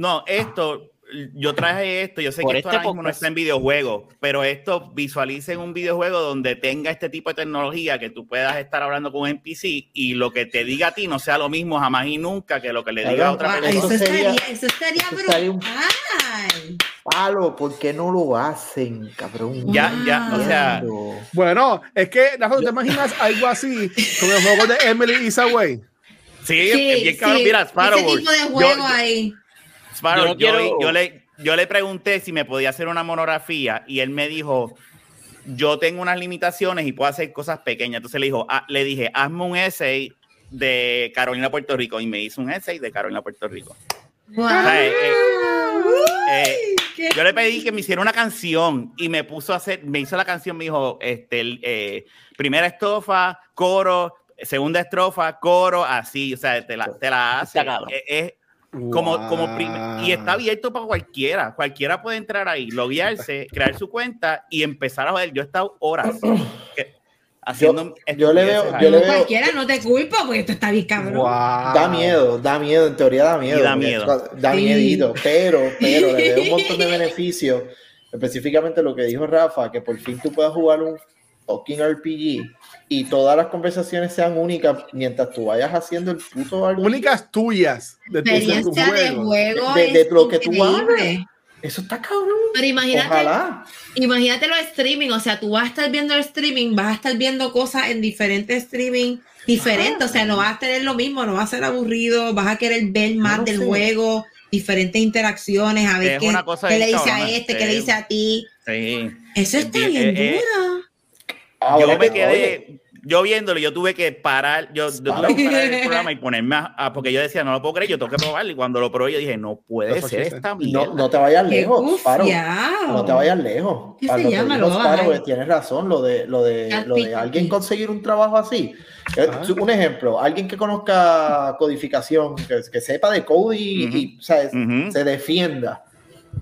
No, esto, yo traje esto, yo sé Por que esto este ahora mismo no está en videojuegos, pero esto visualiza en un videojuego donde tenga este tipo de tecnología que tú puedas estar hablando con un NPC y lo que te diga a ti no sea lo mismo jamás y nunca que lo que le diga a otra Guau, persona. eso, estaría, eso estaría eso estaría un-. Palo, ¿por qué no lo hacen, cabrón? Ya, ya, o sea. Bueno, es que, Rafa, ¿tú te imaginas algo así como los juegos de Emily Isaway? sí, es bien cabrón, mira, Sparrow, Ese tipo de juego yo- ahí. Sparrow, Yo yo, quiero- yo le, yo le pregunté si me podía hacer una monografía y él me dijo, yo tengo unas limitaciones y puedo hacer cosas pequeñas. Entonces le, dijo, ah, le dije, hazme un essay de Carolina, Puerto Rico. Y me hizo un essay de Carolina, Puerto Rico. Wow. sea, eh, Eh, Qué- yo le pedí que me hiciera una canción y me puso a hacer, me hizo la canción, me dijo, este, eh, primera estrofa, coro, segunda estrofa, coro, así, o sea, te la, te la hace. Está cabrón. Es- es como, como prim- y está abierto para cualquiera, cualquiera puede entrar ahí, loguearse, crear su cuenta y empezar a ver. Yo he estado horas [clears throat] haciendo. yo le veo- estupideces yo le No veo- cualquiera, no te culpo porque esto está bien cabrón. Wow. Da miedo, da miedo, en teoría da miedo. Y da miedo. Da Sí. miedito, pero, pero le veo un montón de [laughs] beneficios. Específicamente lo que dijo Rafa, que por fin tú puedas jugar un fucking RPG y todas las conversaciones sean únicas mientras tú vayas haciendo el puto RPG. Únicas tuyas de tu, de tu Experiencia de juego. juego. De- lo que tú increíble. Eso está cabrón. Pero imagínate, Ojalá. imagínate los streaming, o sea, tú vas a estar viendo el streaming, vas a estar viendo cosas en diferentes streaming diferentes, o sea, no vas a tener lo mismo, no va a ser aburrido, vas a querer ver más no del sé. juego, diferentes interacciones, a ver Es qué, qué le dice a este, qué le dice a ti. Sí. Eso Es está bien- bien duro. Ahora yo me quedé, yo viéndolo, yo tuve que parar, yo, yo tuve que parar el [laughs] programa y ponerme a, a- porque yo decía, no lo puedo creer, yo tengo que probarlo. Y cuando lo probé, yo dije, no puede Lo ser esta mierda. no, no te vayas lejos, Faro. gufiao. No te vayas lejos. ¿Qué A se llama? ver. eh, tienes razón, lo de, lo de, lo de alguien conseguir un trabajo así. Eh, Ajá. Un ejemplo, alguien que conozca codificación, que, que sepa de code y, Ujú. y, o sea, Ujú. se defienda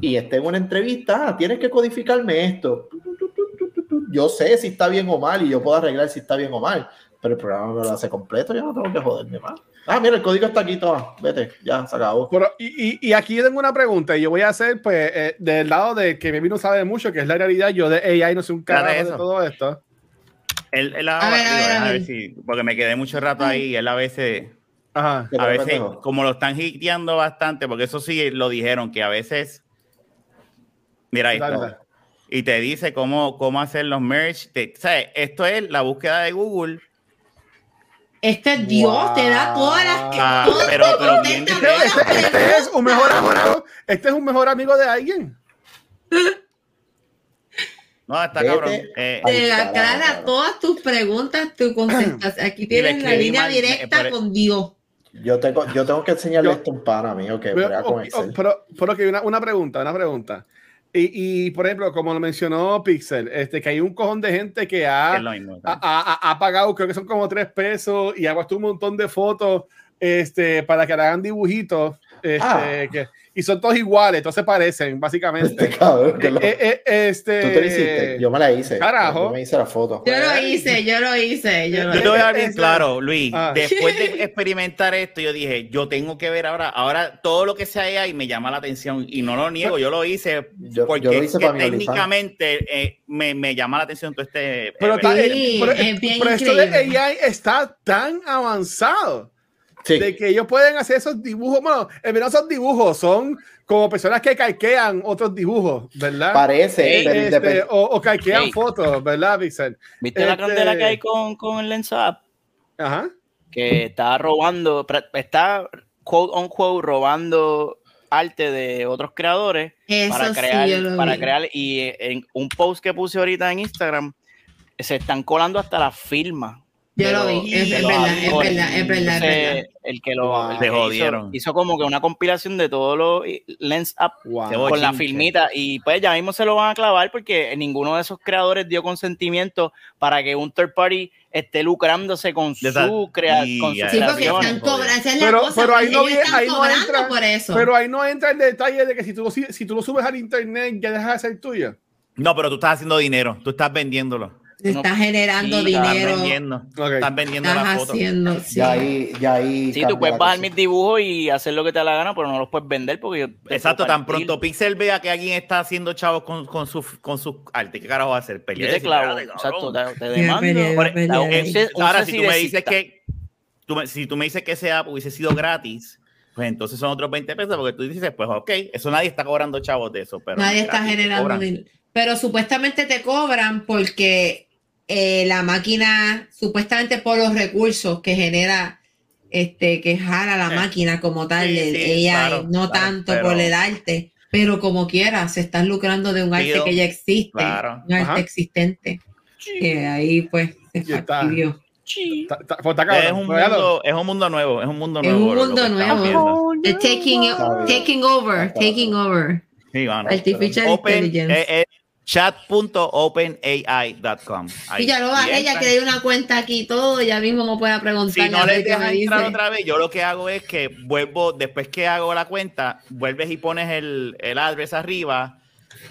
y esté en una entrevista, ah, tienes que codificarme esto. Tu, tu, tu, tu, tu, tu. Yo sé si está bien o mal y yo puedo arreglar si está bien o mal, pero el programa me lo hace completo, yo no tengo que joderme más. Ah, mira, el código está aquí, toma, vete, ya se acabó. Pero, y, y, y aquí yo tengo una pregunta y yo voy a hacer, pues, eh, del lado de que Baby no sabe mucho, que es la realidad. Yo de AI no sé un carajo de todo esto. Él, él A ver, a digo, ver, a déjame ver. si- porque me quedé mucho rato ahí y él a veces, Ajá. A veces, pendejo. como lo están hiteando bastante, porque eso sí lo dijeron, que a veces, mira dale. Y te dice cómo, cómo hacer los merge. Te, ¿sabes? Esto es la búsqueda de Google, Este Dios te da todas las que Ah, todo pero- te pero bien Este, este- este es un mejor amigo. Este es un mejor amigo de alguien. no, está Vete. cabrón. Eh, Te aclara todas tus preguntas, tu contestas. [clears throat] Aquí tienes la línea mal, directa me- con Dios. Yo tengo, yo tengo que enseñarle Yo- esto a un pana mío que Pero, brega con ok, Excel. pero, pero que una, una pregunta, una pregunta. Y, y, por ejemplo, como lo mencionó Pixel, este, que hay un cojón de gente que ha, ha- ha pagado, creo que son como tres pesos, y ha puesto un montón de fotos este, para que le hagan dibujitos. Este, Ah. que, y son todos iguales, todos se parecen, básicamente. Este cabrón, que lo- Eh, eh, eh, este, tú te lo hiciste, yo me la hice. Carajo. Yo me hice la foto. Yo lo hice, yo lo hice, yo lo Yo te voy a dar bien claro, Luis. Ah. Después de [laughs] experimentar esto, yo dije, yo tengo que ver ahora, ahora todo lo que sea AI me llama la atención y no lo niego, yo lo hice Yo- porque yo lo hice para técnicamente eh, me, me llama la atención todo este. Pero, eh, está- Sí, eh, pero- es bien pero esto de. AI está tan avanzado. Sí. de que ellos pueden hacer esos dibujos, bueno, en verdad son dibujos, son como personas que calquean otros dibujos, ¿verdad? Parece, Este, o, o calquean fotos, ¿verdad, Pixel? ¿Viste la Este- candela que hay con, con el Lens App? Ajá. Que está robando, está quote on quote robando arte de otros creadores Eso para crear, para crear y en un post que puse ahorita en Instagram se están colando hasta las firmas Yo lo Pero- vi, es, verdad, es verdad, es verdad, es verdad. el que lo Wow. el que jodieron. Hizo, hizo como que una compilación de todos los lens up Wow. Con la filmita y pues ya mismo se lo van a clavar porque ninguno de esos creadores dio consentimiento para que un third party esté lucrándose con su, crea y con sus ya. Sí, porque están cobrando, es Pero- cosa, pero ahí no viene- ahí no entra- por eso. Pero ahí no entra el detalle de que si tú, lo si, si tú lo subes al internet ya deja de ser tuyo. No, pero tú estás haciendo dinero, tú estás vendiéndolo. Estás generando Sí, Estás dinero, vendiendo, Ok. estás vendiendo la estás foto. haciendo, sí. Ya ahí, ya ahí. Sí, cambia tú puedes bajar mis dibujos y hacer lo que te da la gana, pero no los puedes vender porque yo Exacto, tan pronto Pixel vea que alguien está haciendo chavos con, con sus con sus arte, ¿qué carajo va a hacer? Yo Pelear, te decir, clavo, "Espérate, exacto, cabrón". te, te demando. un un Ahora, si tú me dices que tú si tú me dices que esa app hubiese sido gratis, pues entonces son otros 20 pesos, porque tú dices, pues ok, eso nadie está cobrando chavos de eso, pero Nadie está generando dinero. Pero supuestamente te cobran porque eh, la máquina, supuestamente por los recursos que genera, este, que jala la Eh, máquina como tal, sí, el sí, AI, claro, no claro, tanto pero- por el arte, pero como quiera, se están lucrando de un arte Pido- que ya existe, claro. un arte Ajá. existente, que ahí pues se fastidió. Es un, mundo, es un mundo nuevo, es un mundo Es nuevo. un mundo nuevo. viendo. The taking, over, taking over. Sí, mano. Artificial Open, intelligence. eh, eh, chat.openai.com. Y ya lo bajé, ya creé una cuenta aquí y todo, ya mismo me puede preguntar. Si no les dejas entrar otra vez, yo lo que hago es que vuelvo, después que hago la cuenta, vuelves y pones el, el address arriba,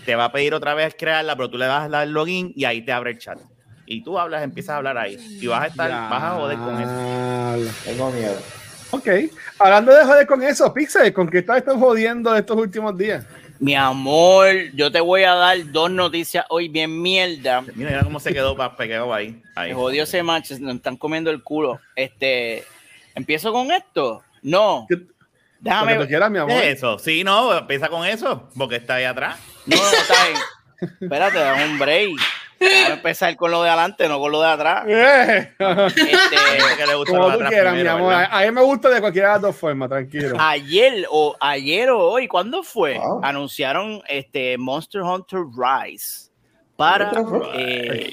te va a pedir otra vez crearla, pero tú le das al login y ahí te abre el chat. Y tú hablas, empiezas a hablar ahí. Y vas a estar, vas a joder con eso. Tengo miedo. Ok. Hablando de joder con eso, Pixel, ¿con qué estás estás jodiendo estos últimos días? Mi amor, yo te voy a dar dos noticias hoy bien mierda. Mira, mira cómo se quedó pegado ahí. ahí. Jodió ese match, nos están comiendo el culo. Este, ¿empiezo con esto? No. ¿Qué- Lo que Déjame. tú quieras, mi amor. ¿Qué es eso? Sí, no, empieza con eso, porque está ahí atrás. No, no, está bien. [laughs] Espérate, dame un break. Déjame empezar con lo de adelante, no con lo de atrás. [laughs] Este, Gente que le gusta Como lo de tú atrás quieras, mi primero, amor. ¿verdad? A, a mí me gusta de cualquiera de las dos formas, tranquilo. ayer o ayer o hoy, ¿cuándo fue? Wow. Anunciaron este Monster Hunter Rise para, eh,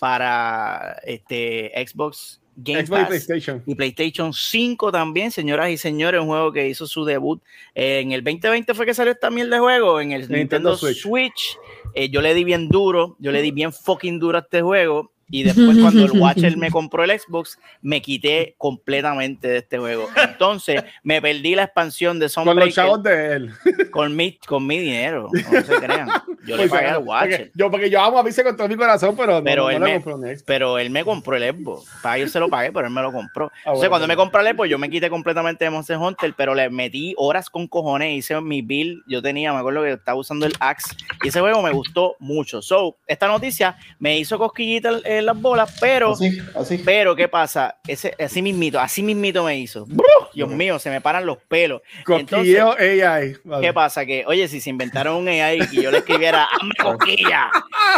para este Xbox Game Xbox y Pass. PlayStation. y PlayStation 5 también, señoras y señores, un juego que hizo su debut en el 2020 fue que salió esta mierda de juego, en el Nintendo Nintendo, Switch. Switch. Eh, yo le di bien duro, yo le di bien fucking duro a este juego y después cuando el [laughs] Watcher me compró el Xbox, me quité completamente de este juego. Entonces, me perdí la expansión de Con los Sunbreaker chavos de él. con mi, con mi dinero, no se [laughs] crean. Yo le pagué al porque, Watcher. yo, porque yo amo a Pixel con todo mi corazón, pero, Pero no, él no me- un Xbox. Pero él me compró el Xbox. Para yo se lo pagué, pero él me lo compró. Entonces, Ah, bueno, cuando bueno. me compré el Xbox, yo me quité completamente de Monster Hunter, pero le metí horas con cojones. Hice mi build. Yo tenía, me acuerdo que estaba usando el Axe. Y ese juego me gustó mucho. So, esta noticia me hizo cosquillitas en, en las bolas, pero. Así, así. Pero, ¿qué pasa? Ese, así mismito, así mismito me hizo. ¡Bruh! Dios mío, se me paran los pelos. Cosquilleo AI. Vale. ¿Qué pasa? Que, oye, si se inventaron un AI y yo le escribiera [laughs] ¡Hambre cosquilla!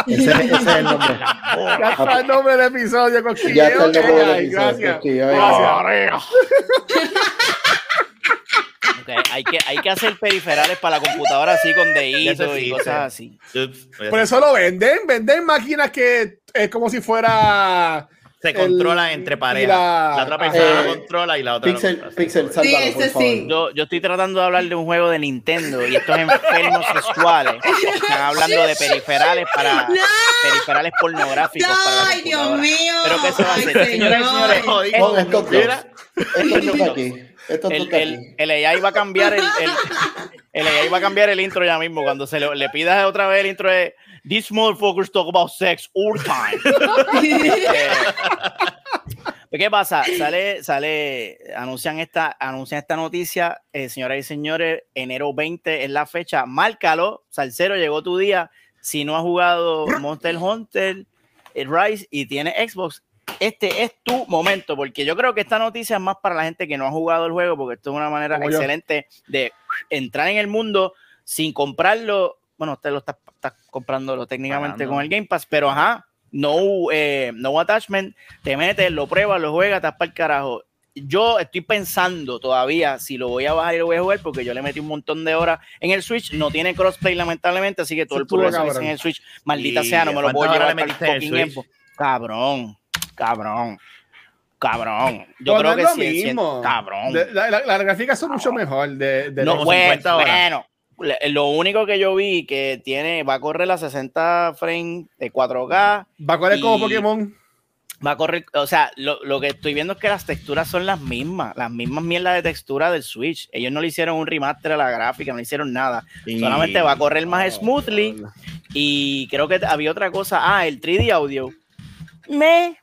Ese, ese es el nombre. [laughs] Ya está el nombre del episodio, Ya Cosquilleo está el nombre del AI. episodio, Gracias. Gracias. [laughs] Ok, hay, que, hay que hacer periferales para la computadora así con deditos y cosas así. Por eso lo venden. Venden máquinas que es como si fuera. se el- controla entre parejas. la- La, otra persona eh, lo controla y la otra Pixel, controla. Pixel, Sí, sálvalo, por ese favor. sí. Yo, yo estoy tratando de hablar de un juego de Nintendo y estos enfermos sexuales están hablando de periferales para [laughs] No. periferales pornográficos para la Ay, Dios mío. Pero ¿qué se va a Ay, hacer? Señoras y señores, señor. esto- toca aquí. Esto el, el, aquí. el AI va a cambiar el, el, el AI va a cambiar el intro ya mismo. Cuando se le, le pidas otra vez el intro de These motherfuckers talk about sex all time. [laughs] Eh, ¿Qué pasa? Sale, sale, anuncian esta, anuncian esta noticia, eh, señoras y señores, enero 20 es la fecha, márcalo, Salcero, llegó tu día, si no has jugado Monster Hunter, eh, Rise y tiene Xbox, este es tu momento, porque yo creo que esta noticia es más para la gente que no ha jugado el juego, porque esto es una manera Como yo. excelente de entrar en el mundo sin comprarlo, bueno, usted lo está, está comprándolo técnicamente con el Game Pass, pero ajá, no, eh, no attachment, te metes, lo pruebas, lo juegas, estás para el carajo. Yo estoy pensando todavía si lo voy a bajar y lo voy a jugar porque yo le metí un montón de horas en el Switch. No tiene crossplay, lamentablemente, así que todo el progreso cabrón. en el Switch, maldita ¿Y sea, no me lo puedo llevar para el metiste en el fucking Switch? Xbox. Cabrón, cabrón. Cabrón. Yo Pero creo no que es lo sí, sí, mismo. cabrón. De- la- la- Las gráficas son mucho mejor. De, de No, como pues, 50 horas. bueno, le- lo único que yo vi que tiene, va a correr a 60 frames de 4K, va a correr como Pokémon. va a correr, o sea, lo, lo que estoy viendo es que las texturas son las mismas, las mismas mierdas de textura del Switch. Ellos no le hicieron un remaster a la gráfica, no le hicieron nada. Y- Solamente va a correr más Oh, smoothly y creo que había otra cosa. Ah, el 3D audio. Me.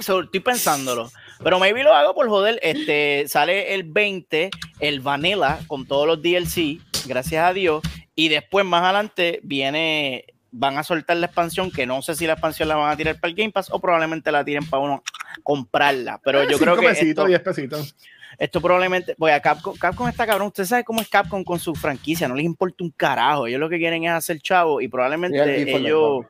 So, estoy pensándolo. Pero maybe lo hago por joder. Este sale el 20, el Vanilla con todos los DLC, gracias a Dios. Y después más adelante viene. Van a soltar la expansión, que no sé si la expansión la van a tirar para el Game Pass o probablemente la tiren para uno comprarla. Pero yo creo que pesitos, esto, 10 pesitos. esto probablemente, voy a Capcom, Capcom está cabrón, usted sabe cómo es Capcom con su franquicia, no les importa un carajo, ellos lo que quieren es hacer chavo y probablemente Y ellos,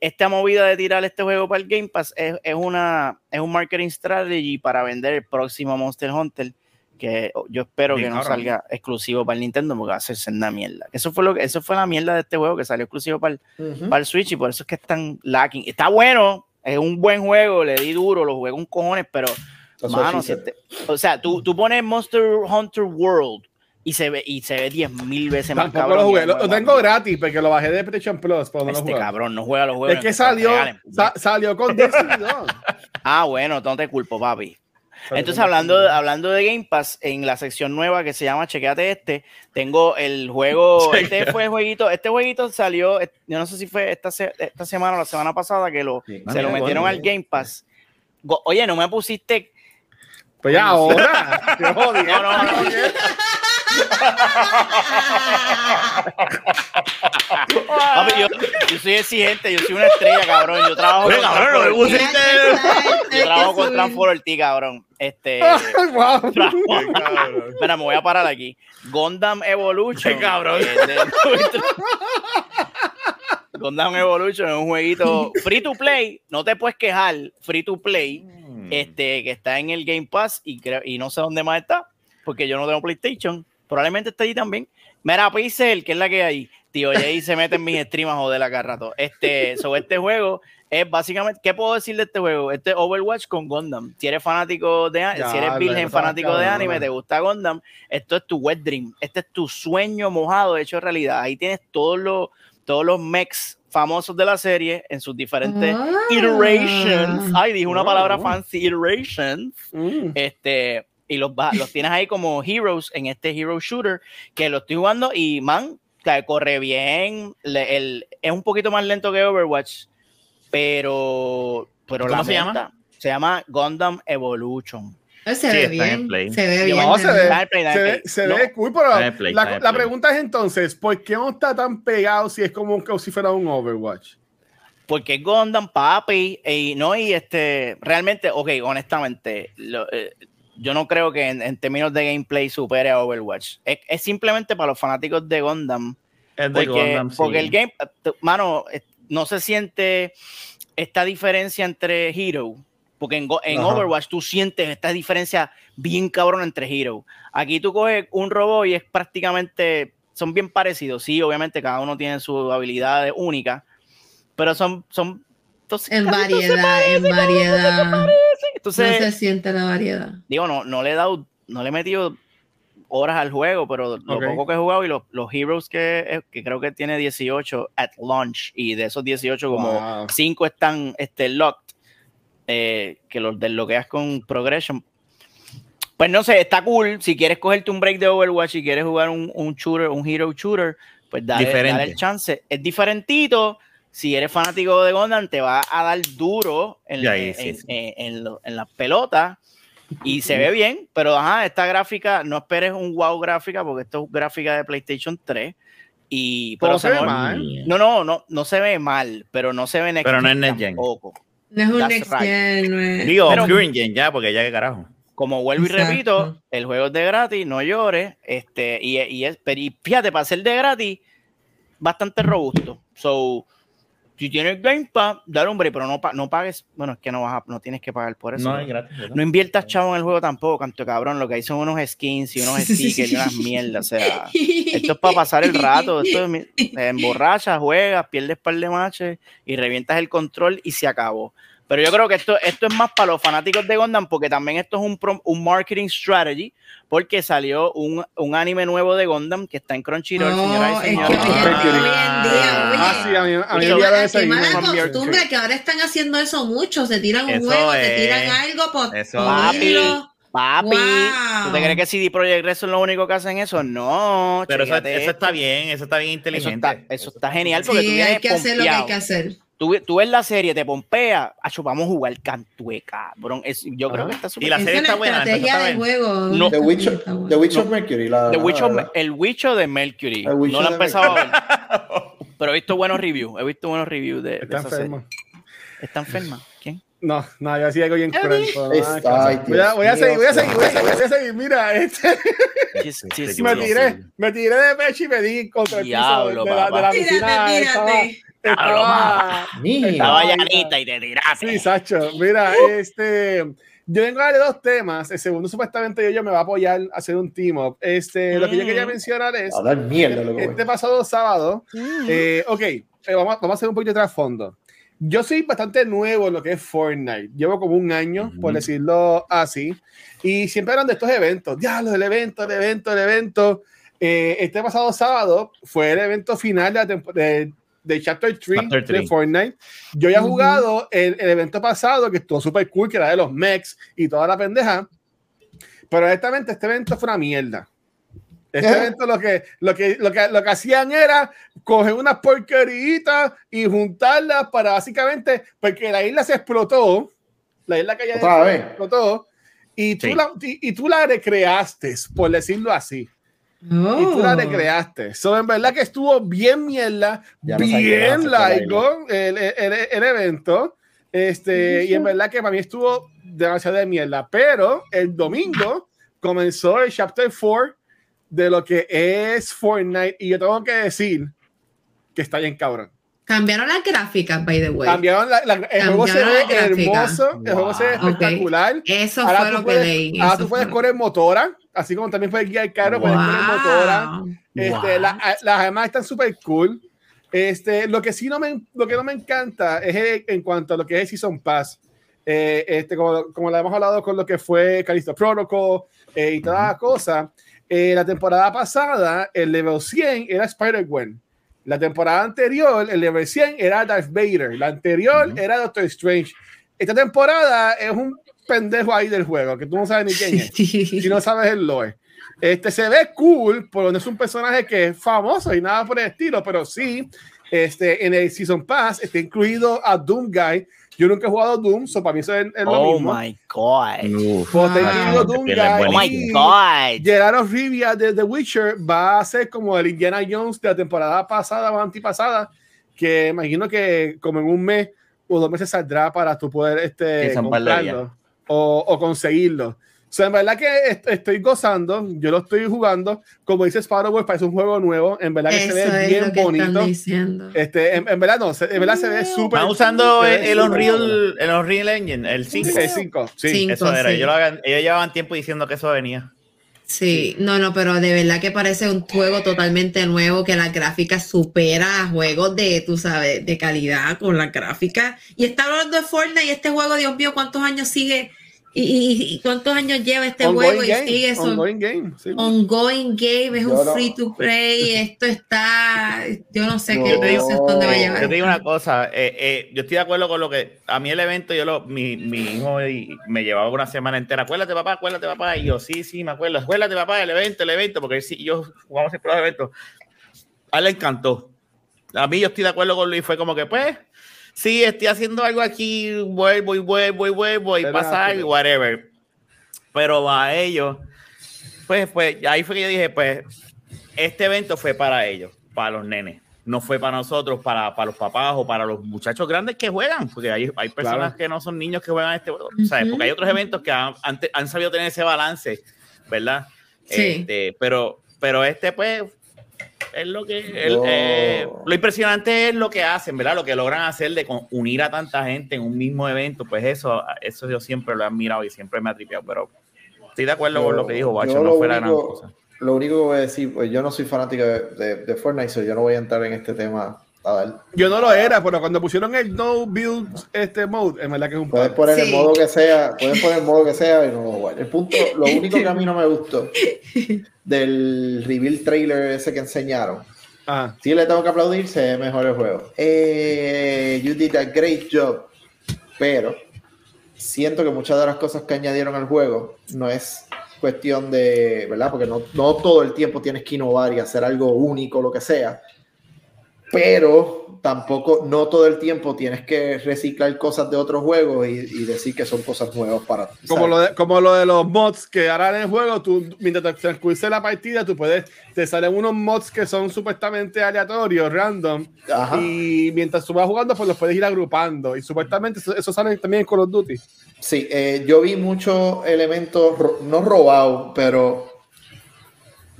esta movida de tirar este juego para el Game Pass es, es una, es un marketing strategy para vender el próximo Monster Hunter, que yo espero Bien que no cabrón. salga exclusivo para el Nintendo porque va a ser una mierda. Eso fue lo que, eso fue la mierda de este juego que salió exclusivo para el, Ujú. para el Switch y por eso es que están lacking. Está bueno, es un buen juego, le di duro, lo jugué con cojones, pero Mano, si este- o sea, tú, tú pones Monster Hunter World y se ve y se ve 10 mil veces más Tampoco cabrón. lo jugué. tengo gratis porque lo bajé de PlayStation Plus. Pero no lo Este cabrón no juega los juegos. Es que salió, sa- salió con [laughs] Destiny 2. Ah, bueno, no te culpo, papi. Entonces, hablando, Destiny 2. hablando de Game Pass, en la sección nueva que se llama Chequeate este, tengo el juego, [laughs] este fue el jueguito, este jueguito salió, eh, yo no sé si fue esta, se- esta semana o la semana pasada que lo, Sí. se lo metieron bueno. al Game Pass. Oye, no me pusiste Pues ya [laughs] ahora. No, no, no. Yo, yo soy exigente, yo soy una estrella, cabrón. Yo trabajo con cabrón, no. Yo trabajo con Transformer T, cabrón. Este, [laughs] Wow. [laughs] espera, me voy a parar aquí. Gundam Evolution. Qué cabrón. eh, Gundam Evolution es un jueguito free to play. No te puedes quejar, free to play. Este, que está en el Game Pass y, creo, y no sé dónde más está, porque yo no tengo PlayStation. Probablemente está allí también. Mira, Pixel, que es la que hay. Tío Jay se mete en mis streams a joder acá rato. Este, sobre este juego es básicamente, ¿qué puedo decir de este juego? Este es Overwatch con Gundam. Si eres fanático de, Ya, si eres virgen fanático de anime, te gusta Gundam, esto es tu wet dream. Este es tu sueño mojado hecho realidad. Ahí tienes todos los, todos los mechs famosos de la serie en sus diferentes Ah. iterations. Ay, dije una Wow. palabra fancy, iterations. Mm. Este, y los, los tienes ahí como heroes en este hero shooter que lo estoy jugando y man, corre bien. le- el, es un poquito más lento que Overwatch, pero, pero ¿Cómo la se llama? Se llama Gundam Evolution. Se Sí, ve bien. Se ve bien. No, se ve, dale se ve, cool, pero Dale play, la, la pregunta es entonces, ¿por qué no está tan pegado si es como, un- como si fuera un Overwatch? Porque es Gundam, papi, y no, y este, realmente, ok, honestamente, lo- eh, yo no creo que en, en términos de gameplay supere a Overwatch. Es, es simplemente para los fanáticos de Gundam, Es de porque, Gundam, sí. porque el game, mano, no se siente esta diferencia entre Hero, porque en. Overwatch tú sientes esta diferencia bien cabrón entre Hero. Aquí tú coges un robot y es prácticamente, son bien parecidos, sí, obviamente cada uno tiene sus habilidades únicas, pero son, son entonces, En variedad, en variedad. No se siente la variedad. digo, no, no le he dado, no le he metido horas al juego, pero lo poco que he jugado y los, los heroes que, eh, que creo que tiene 18 at launch, y de esos 18 como Wow. 5 están este, locked, eh, que los desbloqueas con progression. Pues no sé, está cool. Si quieres cogerte un break de Overwatch y quieres jugar un, un shooter, un hero shooter, pues dale, dale el chance. Es diferentito. Si eres fanático de Gundam, te va a dar duro en, ahí, en- sí, en- sí. en- en lo- en las pelotas. Y se ve bien, pero ajá, esta gráfica, no esperes un wow gráfica, porque esto es gráfica de PlayStation 3. Y, pero se ve mal. no, no, no, no se ve mal, pero no se ve next Pero no es gen next gen. tampoco. No es un That's next right. gen, no es- Digo, Pero- Gen ya, porque ya que carajo. Como vuelvo y repito, el juego es de gratis, no llores. Este, y, y es, pero y fíjate, para ser de gratis, bastante robusto. So, si tienes Game Pass, dale break, pero no, no pagues. Bueno, es que no vas a- no tienes que pagar por eso. No es gratis. ¿verdad? no inviertas chavo en el juego tampoco, canto cabrón. Lo que hay son unos skins y unos [laughs] stickers y unas mierdas. O sea, [laughs] esto es para pasar el rato. Esto es, [laughs] emborrachas, juegas, pierdes par de matches y revientas el control y se acabó. Pero yo creo que esto, esto es más para los fanáticos de Gundam, porque también esto es un, prom- un marketing strategy, porque salió un, un anime nuevo de Gundam que está en Crunchyroll, No, señoras y es que señores. Ah, hoy en día, oye. Ah, sí, a mí, a mí me mala, costumbre que ahora están haciendo eso mucho. Se tiran un Eso juego, es. tiran algo por Eso ponerlo. Papi, Wow. ¿tú te crees que CD Projekt Red son los únicos que hacen eso? No, Pero eso, eso está bien, eso está bien Eso inteligente. está, eso está genial porque tú Sí, vienes hay que hacer lo que hay pompeado. que hacer. Tú, tú ves la serie, te pompea, acho, vamos a jugar cantueca, cabrón. Es, yo creo que está súper Y la Esa serie es está buena, estrategia está de juego. No. The. The Witcher Mercury. La, The la- Witcher, la- el Witcher de Mercury. No lo he de empezado a ver. Pero he visto buenos reviews. He visto buenos reviews de, de Está esa serie. enfermo. ¿Está enferma? ¿Quién? No, no, yo sí algo bien cruel. voy, a, voy seguir, voy a seguir, voy a seguir, voy a seguir. Mira, este, [laughs] me tiré, me tiré de pecho y me di contra el piso Diablo, de la, de la papá. piscina. Tírate, Estaba, tírate. Estaba, Mira. Estaba llanita y te tiraste. Sí, Sacho. Mira, este. Yo vengo a darle dos temas. El segundo, supuestamente, yo, yo me va a apoyar a hacer un team up. Este, Lo que yo quería Mm. mencionar es. A dar mierda, loco. Este pasado sábado, eh, ok, eh, vamos, vamos a hacer un poquito de trasfondo. Yo soy bastante nuevo en lo que es Fortnite. Llevo como un año, por Ujú. decirlo así. Y siempre eran de estos eventos. Diablo, el evento, el evento, el evento. Eh, este pasado sábado fue el evento final de, la tempo- de, Chapter 3 Chapter de 3. Fortnite. Yo ya he Ujú. jugado el, el evento pasado, que estuvo súper cool, que era de los mechs y toda la pendeja. Pero honestamente, este evento fue una mierda. Este ¿Eh? evento lo que, lo, que, lo, que, lo que hacían era coger unas porqueritas y juntarlas para básicamente, porque la isla se explotó, la isla que Otra vez. explotó, y tú, Sí. la, y, y tú la recreaste, por decirlo así. Y tú la Oh. recreaste. So, en verdad que estuvo bien mierda, Ya no bien la laico el, el, el evento. Este, y en verdad que para mí estuvo demasiado de mierda. Pero el domingo comenzó el chapter 4 de lo que es Fortnite. Y yo tengo que decir que está bien cabrón. Cambiaron las gráficas, by the way. Cambiaron la- la- el juego se Cambiaron ve hermoso, el juego se ve Wow. espectacular. Eso Ahora fue tú lo que puedes- leí. Ahora tú puedes correr motora, así como también puedes guiar carro, puedes correr motora. Wow. Este, la- las demás están súper cool. Este, lo que sí no me, lo que no me encanta es el- en cuanto a lo que es Season Pass. Eh, este, como, como lo hemos hablado con lo que fue Callisto Protocol eh, y todas las cosas. eh, la temporada pasada, el level 100 era Spider-Gwen. La temporada anterior, el level 100 era Darth Vader. La anterior Ujú. era Doctor Strange. Esta temporada es un pendejo ahí del juego, que tú no sabes ni quién es si no sabes el lore. Este se ve cool, pero no es un personaje que es famoso y nada por el estilo, pero sí, este, en el Season Pass está incluido a Doom Guy. Yo nunca he jugado Doom, so para mí eso es, es lo Oh mismo. my God. Pues incluido Doom Guy. Oh my God. Gerardo Rivia de The Witcher va a ser como el Indiana Jones de la temporada pasada o antipasada, que imagino que como en un mes o dos meses saldrá para tú poder este, comprarlo o, o conseguirlo. O sea, en verdad que est- estoy gozando, yo lo estoy jugando, como dice Sparrow, parece un juego nuevo, en verdad que Eso se ve es bien lo que bonito. están diciendo. Este, en, en verdad no, se- en verdad se ve súper. Están usando el, el Unreal, el Unreal Engine, el 5. El 5, sí. Sí. Eso era. Cinco, sí. Ellos, lo ellos llevaban tiempo diciendo que eso venía. Sí, no, no, pero de verdad que parece un juego totalmente nuevo, que la gráfica supera a juegos de, tú sabes, de calidad con la gráfica. Y está hablando de Fortnite y este juego, Dios mío, ¿cuántos años sigue? ¿Y, y- y cuántos años lleva este juego? Ongoing Y game, sigue eso. ongoing game, sí. Ongoing game, es Yo un no- free to play, [laughs] esto está, yo no sé qué No. sé dónde va a llevar. Yo te digo una cosa, eh, eh, yo estoy de acuerdo con lo que a mí el evento, yo lo, mi, mi hijo y- me llevaba una semana entera, acuérdate papá, acuérdate papá, y yo sí, sí, me acuerdo, acuérdate papá, el evento, el evento, porque sí, yo jugamos siempre los eventos. A él le encantó. A mí yo estoy de acuerdo con Luis, fue como que pues, sí, estoy haciendo algo aquí, vuelvo y vuelvo y vuelvo y Pero pasa algo, whatever. Pero a ellos, pues, pues, ahí fue que yo dije, pues, este evento fue para ellos, para los nenes. No fue para nosotros, para, para los papás o para los muchachos grandes que juegan, porque hay, hay personas Claro. que no son niños que juegan este juego. Porque hay otros eventos que han, han sabido tener ese balance, ¿verdad? Sí. Este, pero, pero este, pues, es lo que. el- No. eh, lo impresionante es lo que hacen, ¿verdad? Lo que logran hacer de con- unir a tanta gente en un mismo evento, pues eso, eso yo siempre lo he admirado y siempre me ha tripeado, pero estoy de acuerdo con lo que dijo Bacho, no fue la gran cosa. Lo único que voy a decir, pues yo no soy fanático de, de, de Fortnite, so yo no voy a entrar en este tema A ver, Yo no lo era, pero cuando pusieron el no build este mode, en verdad que es un puedes poner el modo que sea, puedes poner el modo que sea y no bueno. El punto, lo único que a mí no me gustó [laughs] del reveal trailer ese que enseñaron. Ajá. Sí le tengo que aplaudir, se ve mejor el juego. Eh, you did a great job, pero siento que muchas de las cosas que añadieron al juego no es cuestión de, ¿verdad? Porque no, no todo el tiempo tienes que innovar y hacer algo único, lo que sea. Pero tampoco, no todo el tiempo tienes que reciclar cosas de otros juegos y, y decir que son cosas nuevas para ti. Como lo, de, como lo de los mods que ahora en el juego, tú, mientras te transcurre la partida, tú puedes, te salen unos mods que son supuestamente aleatorios, random, Ajá. y mientras tú vas jugando, pues los puedes ir agrupando. Y supuestamente eso, eso sale también en Call of Duty. Sí, eh, yo vi muchos elementos, no robados, pero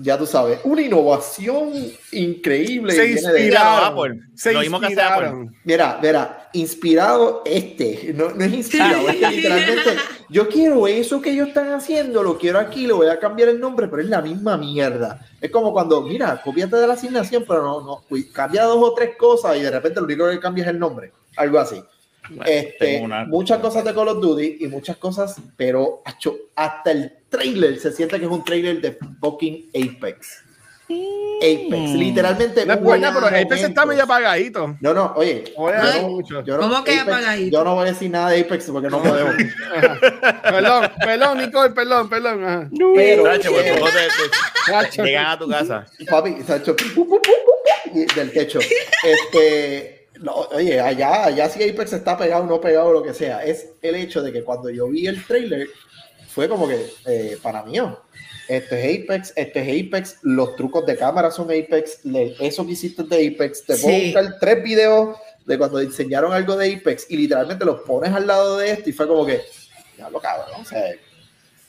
ya tú sabes, una innovación increíble. Se inspiraron. Apple. Se Lo mismo que Apple. inspiraron. Mira, mira, inspirado este, no, no es inspirado, es que literalmente yo quiero eso que ellos están haciendo, lo quiero aquí, le voy a cambiar el nombre, pero es la misma mierda. Es como cuando, mira, copiate de la asignación, pero no, no, cambia dos o tres cosas y de repente lo único que cambia es el nombre, algo así. Bueno, Este, una- muchas cosas de Call of Duty y muchas cosas, pero hasta el trailer se siente que es un trailer de fucking Apex. Apex, Mm. literalmente. No es buena, pero PC está medio apagadito. No, no, oye, Oye, yo no no- mucho. yo no- ¿Cómo que Apex- apagadito? Yo no voy a decir nada de Apex porque no podemos. Perdón, perdón, Nicole, perdón, perdón. ajá. Pero, pues, Tacho. llegan a tu casa. papi, y del techo. Este, no, oye, allá, allá si Apex está pegado o no pegado, lo que sea. Es el hecho de que cuando yo vi el trailer, fue como que, eh, para mí, oh, esto es Apex, esto es Apex, los trucos de cámara son Apex, le- eso que hiciste de Apex, te puedo Sí. buscar tres videos de cuando enseñaron algo de Apex y literalmente los pones al lado de esto y fue como que, ya lo cabrón, o sea,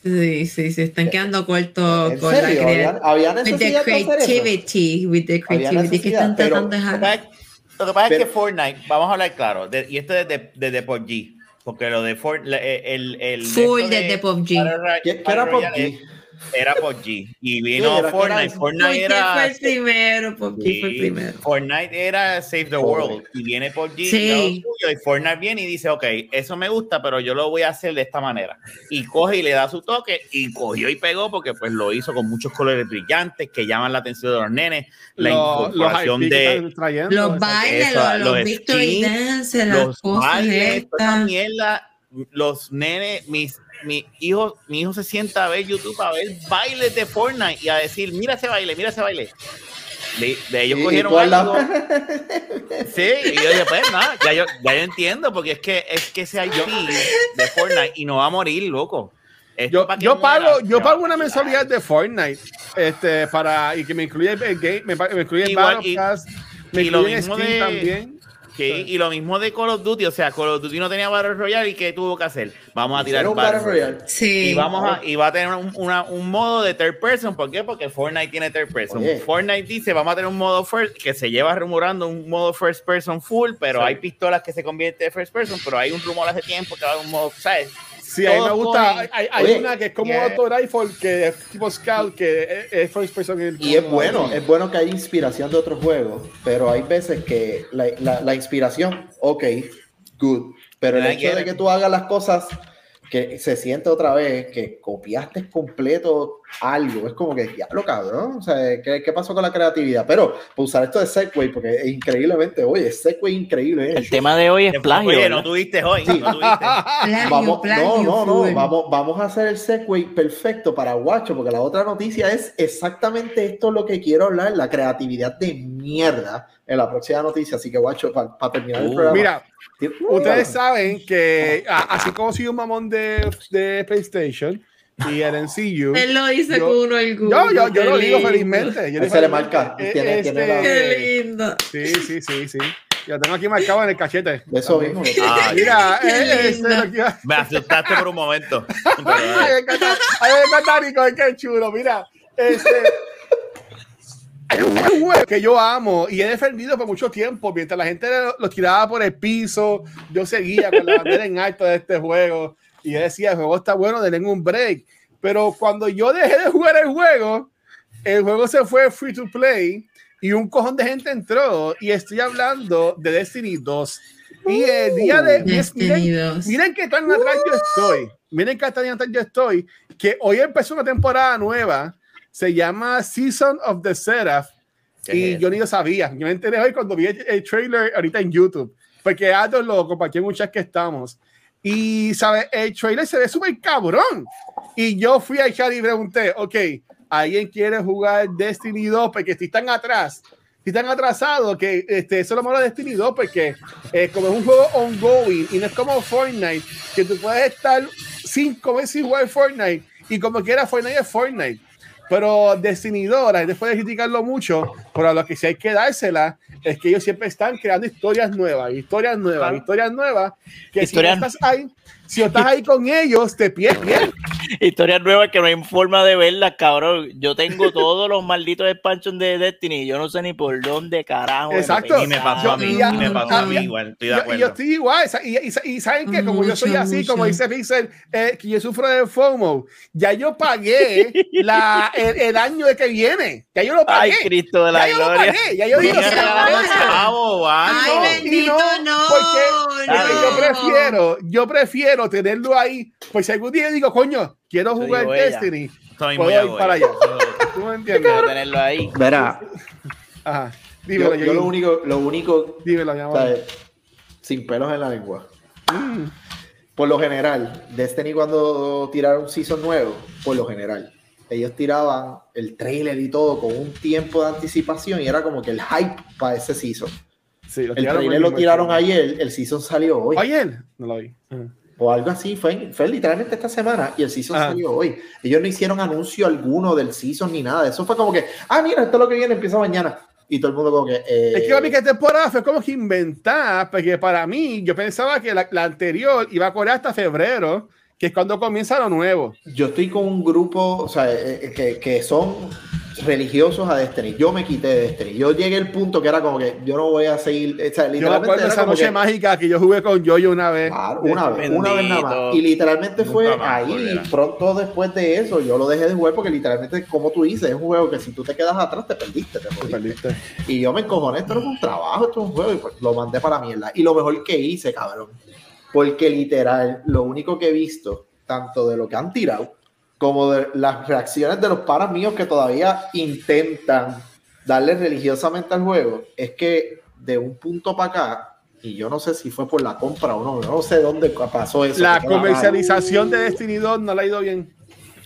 Sí, sí, se están quedando cortos con la serio, había, creatividad. había the necesidad de hacer eso. creativity, with the creativity que están tratando de Lo que pasa es- Lo que pasa es Pero- que Fortnite, vamos a hablar claro, de- y esto es de, de, de PUBG, porque lo de Fortnite, el, el, Full esto desde PUBG. Battle Roy- ¿Qué, era PUBG? Era PUBG. Y Sí, vino era que Fortnite. era- Fortnite ¿Por qué era. fue el primero? ¿Por qué fue el Sí, primero? Fortnite era Save the World y viene PUBG Sí. y y Fortnite viene y dice, ok, eso me gusta, pero yo lo voy a hacer de esta manera. Y coge y le da su toque y cogió y pegó porque pues lo hizo con muchos colores brillantes que llaman la atención de los nenes, la Los- los incorporación que de trayendo, Los bailes, Eso, los, los los victory skins, dances, las los cosas bailes, esa estas. mierda, los nenes, mis, mi hijo, mi hijo se sienta a ver YouTube, a ver bailes de Fortnite y a decir, mira ese baile, mira ese baile. De, de ellos cogieron algo. [laughs] Sí, y yo dije, pues nada, ya yo, ya yo entiendo, porque es que es que ese IP de Fortnite y no va a morir, loco. Esto Yo, pago, yo pago una mensualidad de Fortnite este, para, y que me incluye el game, me, me incluye el Battle Pass, me y lo incluye mismo de- también. Sí, y lo mismo de Call of Duty, o sea, Call of Duty no tenía Battle Royale y ¿qué tuvo que hacer? Vamos a tirar un Battle Battle Royale. Royale. Sí. Y vamos a, y va a tener un, una- un modo de third person. ¿Por qué? Porque Fortnite tiene third person. Oye. Fortnite dice, vamos a tener un modo first, que se lleva rumorando un modo first person full, pero Sí. hay pistolas que se convierten en first person, pero hay un rumor hace tiempo que va a haber un modo, ¿sabes? Sí, a mí me gusta. Hay, hay- hay Oye, una que es como yeah. Auto Rifle, que es tipo Scout, que es, es first person. Y es bueno, es bueno que hay inspiración de otros juegos, pero hay veces que la, la- la inspiración, ok, good, pero el I hecho de it. que tú hagas las cosas que se siente otra vez que copiaste completo algo, es como que ya lo cabrón, o sea, ¿qué, qué pasó con la creatividad? Pero para usar esto de Segway, porque es increíblemente, oye, Segway increíble. El tema de hoy es plagio. Oye, ¿verdad? no tuviste hoy, Sí. no tuviste. Plagio, Vamos, plagio, no, no, no, vamos, vamos a hacer el segue perfecto para Guacho, porque la otra noticia es exactamente esto lo que quiero hablar, la creatividad de mierda en la próxima noticia. Así que, Guacho, para terminar el Uh, programa. Mira, ustedes saben que así como soy un mamón de, de PlayStation y el NCU, Él lo dice Yo- con un orgullo. yo, yo, yo lo digo lindo. felizmente. Yo digo se le marca, Eh, tiene- tiene la- Qué este, lindo. Sí, sí, sí, sí. Yo tengo aquí marcado en el cachete. Eso mismo. Ah, Mira, eh, este, lo que iba- Me asustaste por un momento. [laughs] Ay, me encanta, ay, me encanta, Nico, qué chulo. Mira, este. Hay un juego que yo amo y he defendido por mucho tiempo. Mientras la gente lo, lo tiraba por el piso, yo seguía con la bandera en alto de este juego. Y yo decía, el juego está bueno, denle un break. Pero cuando yo dejé de jugar el juego, el juego se fue free to play. y un cojón de gente entró y estoy hablando de Destiny 2. Y el día de... Destiny miren, 2. miren qué tan atrás yo estoy. Miren qué tan atrás yo estoy. Que hoy empezó una temporada nueva. Se llama Season of the Seraph. ¿Qué Y es yo ni lo sabía. Yo me enteré hoy cuando vi el, el trailer ahorita en YouTube. Porque Aldo lo compartió en un chat que estamos. Y, ¿sabes? El trailer se ve súper cabrón. Y yo fui al chat y pregunté, ok, ¿alguien quiere jugar Destiny 2? Porque si están atrás, si están atrasados, que este, eso es lo malo de Destiny 2, porque eh, como es un juego ongoing y no es como Fortnite, que tú puedes estar cinco sin jugar Fortnite y como quiera Fortnite es Fortnite. Pero Destiny 2, la gente puede criticarlo mucho, pero a lo que sí hay que dársela es que ellos siempre están creando historias nuevas, historias nuevas, Claro. historias nuevas, que Historias- si no estás ahí, si estás ahí con ellos, te pierdes. Historias nuevas que no hay forma de verlas, cabrón. Yo tengo todos los malditos expansions de Destiny y yo no sé ni por dónde carajo. Exacto. Y me pasó a mí, Yo- y me pasó a mí yo- igual, estoy de Yo, y acuerdo. yo estoy igual, y, y- y saben que como yo soy Mucho, así, como mucho. dice Pixel, eh, que yo sufro de FOMO, ya yo pagué la, el, el año de que viene, ya yo lo Ay, pagué, Cristo de la ya yo lo gloria. pagué, ya yo digo, Ay, bendito, no, porque, no. yo prefiero, yo prefiero tenerlo ahí, pues si algún día digo, coño, quiero jugar. Destiny, mismo puedo ya ir para allá. ¿tú me entiendes? Quiero tenerlo ahí. Verá, Ajá, yo, dímelo, yo yo, lo único, lo único, dímelo, mi amor. ¿sabes? sin pelos en la lengua. Mm. Por lo general, Destiny cuando tiraron un season nuevo, por lo general, ellos tiraban el trailer y todo con un tiempo de anticipación y era como que el hype para ese season. Sí, lo El trailer muy lo tiraron muy ayer, el season salió hoy. Ayer, no lo vi. O algo así, fue, fue literalmente esta semana y el season Ajá. salió hoy. Ellos no hicieron anuncio alguno del season ni nada. Eso fue como que, ah, mira, esto es lo que viene, empieza mañana. Y todo el mundo como que... eh, Es que para mí que temporada fue como que inventada, porque para mí yo pensaba que la, la anterior iba a correr hasta febrero, que es cuando comienza lo nuevo. Yo estoy con un grupo, o sea, eh, eh, que, que son religiosos a Destiny. Yo me quité de Destiny. Yo llegué al punto que era como que yo no voy a seguir, o sea, literalmente era esa noche que- mágica que yo jugué con Yoyo una vez. Claro, una vez, una vez nada más. Y literalmente fue ahí, volverá. pronto después de eso, yo lo dejé de jugar porque literalmente, como tú dices, es un juego que si tú te quedas atrás, te perdiste, te perdiste. Y yo me encojoné, esto no es un trabajo, esto es un juego, y pues lo mandé para la mierda. Y lo mejor que hice, cabrón, porque literal, lo único que he visto, tanto de lo que han tirado, como de las reacciones de los paras míos que todavía intentan darle religiosamente al juego, es que de un punto para acá, y yo no sé si fue por la compra o no, no sé dónde pasó eso. La comercialización de Destiny 2 no le ha ido bien.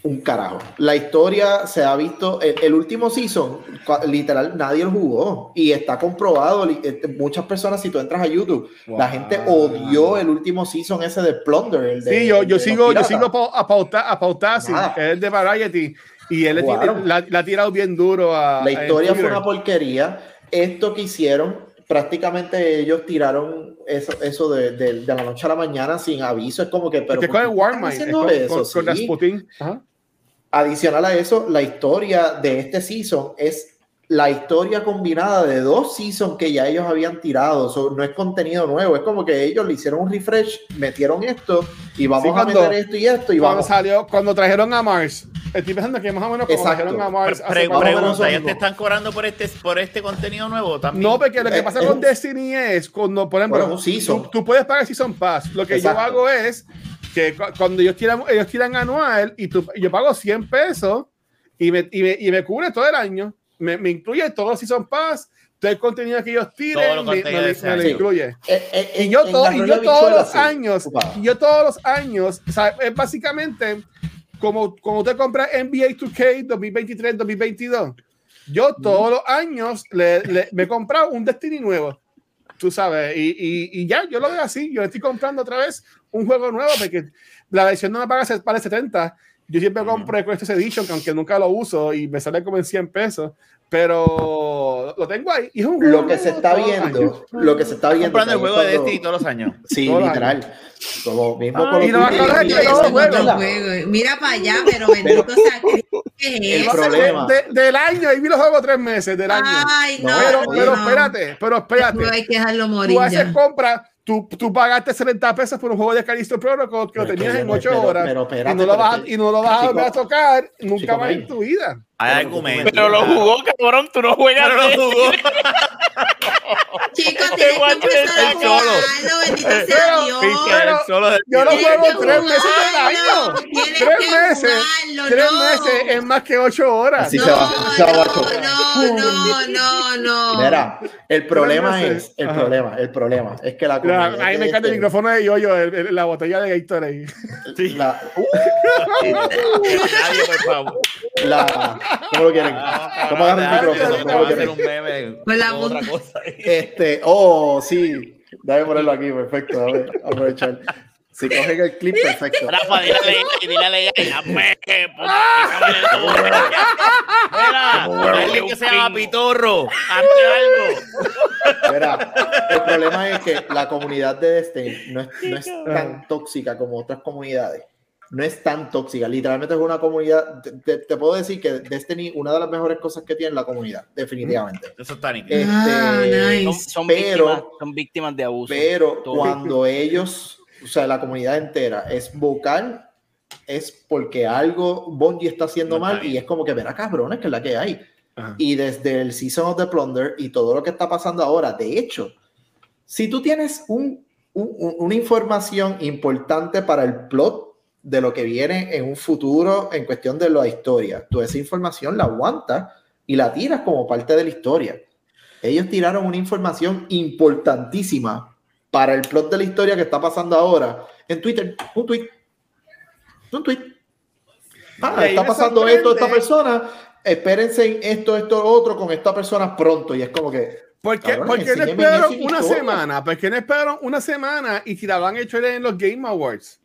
Un carajo. La historia se ha visto, el, el último season, literal, nadie lo jugó y está comprobado. este, Muchas personas, si tú entras a YouTube, la gente odió el último season ese de Plunder. el de- Sí, yo, yo sigo, yo sigo a Pau- a Pauta, a Pautasi, es de Variety, y él Jugaron. la, la ha tirado bien duro a. La historia fue Twitter. una porquería. Esto que hicieron, prácticamente ellos tiraron eso, eso de, de- de la noche a la mañana sin aviso. Es como que, pero Porque ¿por con el Warmind, con, con, con Sí. Rasputin. Ajá. Adicional a eso, la historia de este season es la historia combinada de dos seasons que ya ellos habían tirado. So, no es contenido nuevo, es como que ellos le hicieron un refresh, metieron esto y vamos Sí, a cuando- meter esto y esto y Cuando vamos. salió, cuando trajeron a Mars, estoy pensando que más o menos Exacto. trajeron a Mars. Pre- a pregunta, ¿ya te están cobrando por este, por este contenido nuevo también? No, porque lo que Eh, pasa es con Destiny es cuando, por ejemplo, Bueno, un season. tú, tú puedes pagar Season Pass. Lo que Exacto. yo hago es que cu- cuando ellos tiran, ellos tiran anual y tú, yo pago 100 pesos y me, y me, y me cubre todo el año. Me, me incluye todo el Season Pass, todo el contenido que ellos Todo tiren, me, lo incluye. Eh, eh, Y yo, en to- la y yo todos los sí. años, y yo todos los años, o sea, es básicamente como cuando usted compra NBA 2K 2023, 2022. Yo todos los años le, le- me he comprado un Destiny nuevo, tú sabes, y, y, y ya, yo lo veo así, yo estoy comprando otra vez un juego nuevo porque la versión no me paga vale 70. Yo siempre compro Collector's Edition, que aunque nunca lo uso y me sale como en 100 pesos, pero lo tengo ahí. Y es un juego Lo que se está viendo, lo que se está viendo. comprando el juego de Destiny todos los años. Sí, literal. Como mismo of y no. Mira para allá, pero bendito sea Cristo. ¿Qué El es eso? problema- De- del año, ahí vi los juegos tres meses del año. Ay, no. pero, no, pero no. espérate, pero No espérate. hay que dejarlo morir Tú haces ya. Tú, tú pagaste 70 pesos por un juego de Callisto Protocol que lo Pero es tenías que en yo no- 8 pero- horas pero espérate, y no lo pero vas, y no lo vas a volver a chico, tocar nunca chico, más en tu vida. Hay Pero argumentos. Pero lo jugó, cabrón, tú no juegas. Pero lo jugó. [laughs] Chicos, tienes que empezar a jugarlo, bendito sea Pero- Dios. Yo lo juego tres meses del año. Tres meses. jugarlo, Tres no. meses es más que ocho horas. Así no, se va, se no, no, no, no. Mira, el problema es, el Ajá. problema, el problema es que la a mí me encanta el este- micrófono de Yoyo, la botella de Gatorade. la, uh, por favor. la- [laughs] ¿cómo lo quieren? ¿Cómo agarran el micrófono? ¿Cómo lo quieren? un meme Con la otra cosa. Este, oh, sí. Déjame ponerlo aquí, perfecto. A ver, aprovechar. Si cogen el clip, perfecto. Rafa, dile a Leia, dile a Leia, dame, ponme, Mira, alguien que se llama Pitorro, hazte algo. Mira, el problema es que la comunidad de Destiny no es, no es tan tóxica como otras comunidades. No es tan tóxica. Literalmente es una comunidad. Te, te- te puedo decir que Destiny, una de las mejores cosas que tiene la comunidad, definitivamente. Eso está. Este, Ah, nice. Son, son Pero- víctimas, son víctimas de abuso. Pero Todo. cuando ellos, o sea, la comunidad entera es vocal, es porque algo Bungie está haciendo No está mal y es como que, verá, cabrones, que es la que hay. Ajá. Y desde el Season of the Plunder y todo lo que está pasando ahora, de hecho, si tú tienes un, un- un- una información importante para el plot de lo que viene en un futuro en cuestión de la historia, tú esa información la aguantas y la tiras como parte de la historia. Ellos tiraron una información importantísima para el plot de la historia que está pasando ahora en Twitter. Un tweet. Un tweet. Ah, está pasando esto, esta persona. Espérense en esto, esto, otro con esta persona pronto. Y es como que. ¿Por qué, Cabrón, por qué no esperaron una historia. semana? ¿Por qué no esperaron una semana y tiraban el trailer en los Game Awards?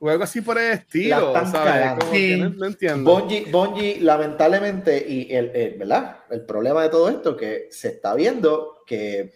O algo así por el estilo, La están ¿sabes? Sí. no, no entiendo. Bungie, Bungie, lamentablemente, y el, el- ¿verdad? el problema de todo esto que se está viendo que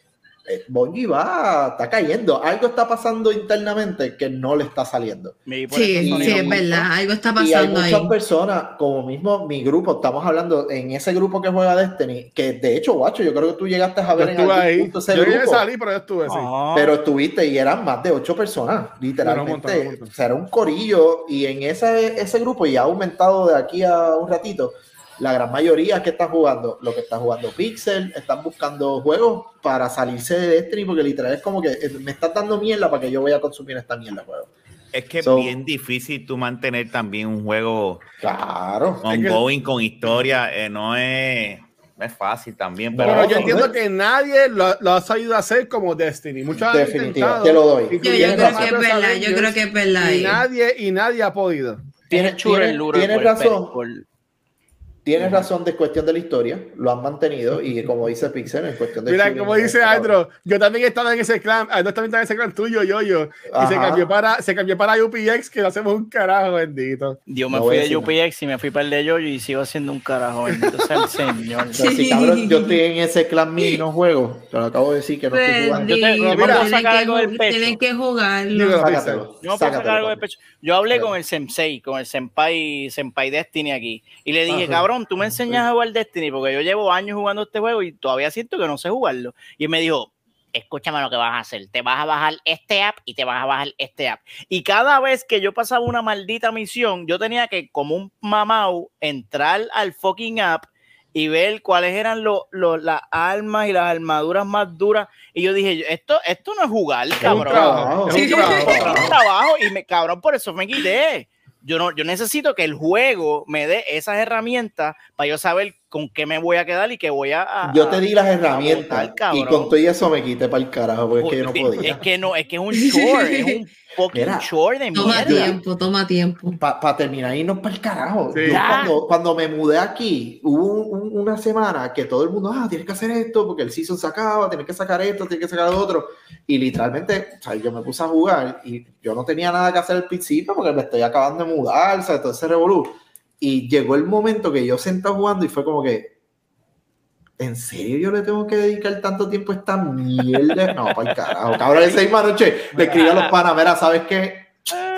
eh, Bungie va, está cayendo. Algo está pasando internamente que no le está saliendo. Sí, sí, es verdad. Algo está Y hay pasando ahí. muchas personas, como mismo mi grupo, estamos hablando en ese grupo que juega Destiny, que de hecho, guacho, yo creo que tú llegaste a Yo ver en algún ahí. punto ese Yo grupo. salí, pero yo estuve, sí. Ah. Pero estuviste y eran más de ocho personas, literalmente. montón, un montón. O sea, era un corillo y en ese, ese grupo, y ha aumentado de aquí a un ratito, la gran mayoría que están jugando, lo que están jugando Pixel, están buscando juegos para salirse de Destiny, porque literal es como que eh, me estás dando mierda para que yo voy a consumir esta mierda juego. Es que So- es bien difícil tú mantener también un juego Claro. ongoing con historia. eh, no, es, es fácil también. Pero, Pero yo entiendo no. que nadie lo, lo ha sabido hacer como Destiny. Muchos han Definitivo, te lo doy. Yo, creo que es verdad. Yo creo que es verdad. Y ahí. nadie, y nadie ha podido. Tienes, tienes- tienes razón. por- Tienes razón de cuestión de la historia, lo han mantenido y como dice Pixel, en cuestión de... Mira, como dice Andro, yo también estaba en ese clan, Andro también estaba en ese clan tuyo, yo, yo, y se cambió para, se cambió para UPX, que lo hacemos un carajo, bendito. Yo me No fui de UPX y me fui para el de Yoyo y sigo haciendo un carajo. Bendito sea el Señor. Si, cabrón, yo estoy en ese clan mío y no juego. Te lo acabo de decir que no estoy jugando. Yo te- yo puedo sacar tienen, algo que, del pecho. tienen que jugarlo. Dímelo. Sácatelo. Yo me puedo sácatelo, sacar algo de papi. pecho. Yo hablé con el Sensei, con el Senpai, Senpai Destiny aquí. Y le dije, Ajá. cabrón, tú me enseñas a jugar Destiny porque yo llevo años jugando este juego y todavía siento que no sé jugarlo. Y él me dijo, escúchame lo que vas a hacer. Te vas a bajar este app y te vas a bajar este app. Y cada vez que yo pasaba una maldita misión, yo tenía que, como un mamau, entrar al fucking app y ver cuáles eran lo- lo- las armas y las armaduras más duras. Y yo dije, esto, esto no es jugar, Es un cabrón. trabajo, es un Sí. trabajo. Es un trabajo y me cabrón por eso me quité. Yo no, yo necesito que el juego me dé esas herramientas para yo saber con qué me voy a quedar y qué voy a. a- Yo te di las herramientas botar, y con todo eso me quité para el carajo porque es que yo no podía. Es que no, es que es un chore, es un [laughs] fucking Mira, chore de Toma mierda. tiempo, toma tiempo. Para terminar, irnos para el carajo. Sí. Yo cuando, cuando me mudé aquí, hubo un- un- una semana que todo el mundo, ah, tienes que hacer esto porque el season se acaba, tienes que sacar esto, tienes que sacar lo otro. Y literalmente, o sea, yo me puse a jugar y yo no tenía nada que hacer al principio porque me estoy acabando de mudar, o sea, todo ese revolú. Y llegó el momento que yo sentado jugando y fue como que, ¿en serio yo le tengo que dedicar tanto tiempo a esta mierda? No, para el carajo. Cabrón, esa misma noche le escribí a los panas, mira, ¿sabes qué?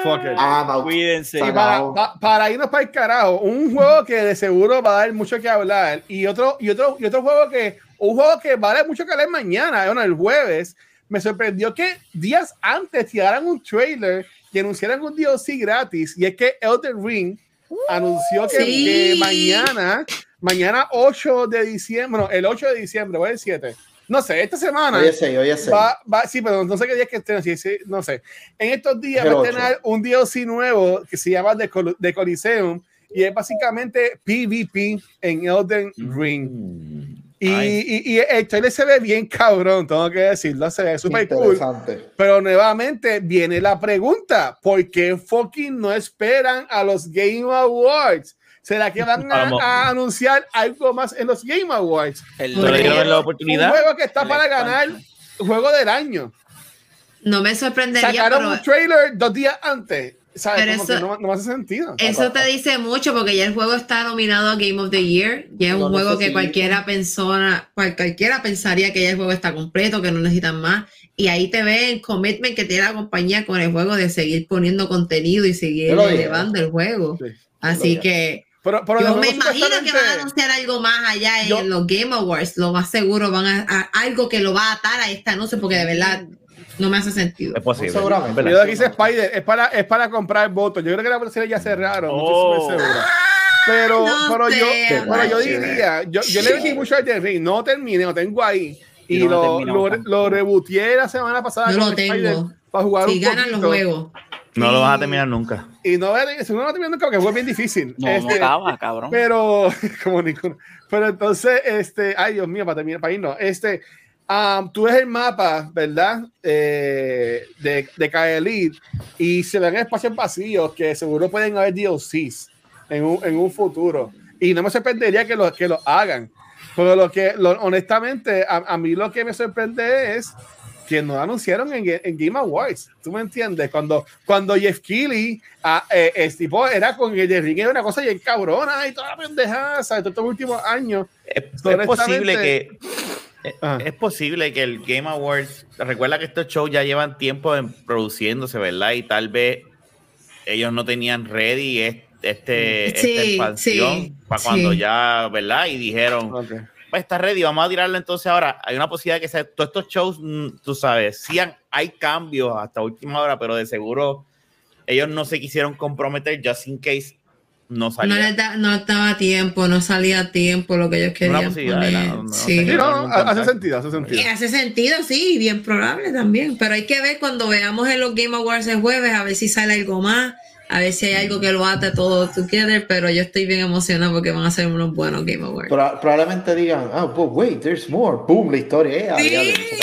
Fuck it. Ah. Cuídense. Y para, pa- para irnos para el carajo, un juego que de seguro va a dar mucho que hablar y otro, y otro, y otro juego que, un juego que va a dar mucho que hablar mañana, bueno, el jueves, me sorprendió que días antes tiraran un trailer y anunciaran un DLC gratis y es que Elden Ring anunció que, Sí. que mañana mañana 8 de diciembre, no, el 8 de diciembre, voy el 7. No sé, esta semana. Hoy es 6, hoy es 6. Va, va, sí, pero no sé qué día es que estén, sí, sí, no sé. En estos días El va a tener un DLC nuevo que se llama The, Col- The Coliseum y es básicamente PvP en Elden Ring. Y, y, y el trailer se ve bien cabrón, tengo que decirlo, se ve súper cool. Interesante. Pero nuevamente viene la pregunta: ¿por qué fucking no esperan a los Game Awards? ¿Será que van a, a anunciar algo más en los Game Awards? El ¿No le dieron la Un oportunidad? juego que está El para expansion. ganar juego del año. No me sorprendería, Sacaron pero un trailer dos días antes. ¿Sabes? Pero Como que eso- no, hace sentido. eso te dice mucho porque ya el juego está nominado a Game of the Year. Ya es un No juego que cualquiera persona, cual- cualquiera pensaría que ya el juego está completo, que no necesitan más. Y ahí te ve el commitment que tiene la compañía con el juego de seguir poniendo contenido y seguir elevando el juego. Sí. Así que Pero, yo me imagino que van a anunciar algo más allá en Yo- los Game Awards. Lo más seguro van a, a- algo que lo va a atar a este anuncio porque de verdad no me hace sentido. Es posible. Seguramente. ¿verdad? Yo lo que hice Spider es para, es para comprar votos. Yo creo que la policía ya cerraron. No Oh. estoy súper seguro. Pero, No pero, yo, pero yo diría, yo, yo le metí mucho al Ring, no terminé, lo tengo ahí. Y, no lo lo, lo, lo reboteé la semana pasada. Con lo tengo. Para jugar Si un ganan los poquito. juegos. No lo vas a terminar nunca. Y no, seguro no terminando nunca, porque fue bien difícil. No, no Este, acaba, cabrón. pero [laughs] como ninguno. Pero entonces, este, ay Dios mío, para terminar, para irnos, este, am, tú ves el mapa, ¿verdad? Eh, de, de Kaelit y se ven espacios vacíos que seguro pueden haber DLCs en un, en un futuro. Y no me sorprendería que lo, que lo hagan. Pero lo que, lo- honestamente, a, a mí lo que me sorprende es que no anunciaron en, en Game Awards. ¿Tú me entiendes? Cuando, cuando Jeff Keighley ah, eh, es tipo, era con el Ring, era una cosa bien cabrona y toda la pendejada, ¿sabes? Todos estos últimos años. Es, es posible que Ah. es posible que el Game Awards recuerda que estos shows ya llevan tiempo en produciéndose, ¿verdad? Y tal vez ellos no tenían ready este, este Sí, esta expansión sí, para sí. cuando ya, ¿verdad? Y dijeron, Ok. pues está ready, vamos a tirarlo entonces ahora. Hay una posibilidad que sea, todos estos shows, mm, tú sabes, sí han- hay cambios hasta última hora, pero de seguro ellos no se quisieron comprometer just in case no No, salía. les da- no estaba tiempo, no salía a tiempo lo que ellos querían poner. no sí. no, hace sentido, hace sentido. Y hace sentido, sí, bien probable también. Pero hay que ver cuando veamos en los Game Awards el jueves, a ver si sale algo más, a ver si hay algo que lo ate todo together. Pero yo estoy bien emocionado porque van a ser unos buenos Game Awards. Pro- probablemente digan, ah, but wait, there's more. Boom, la historia. Eh, Sí.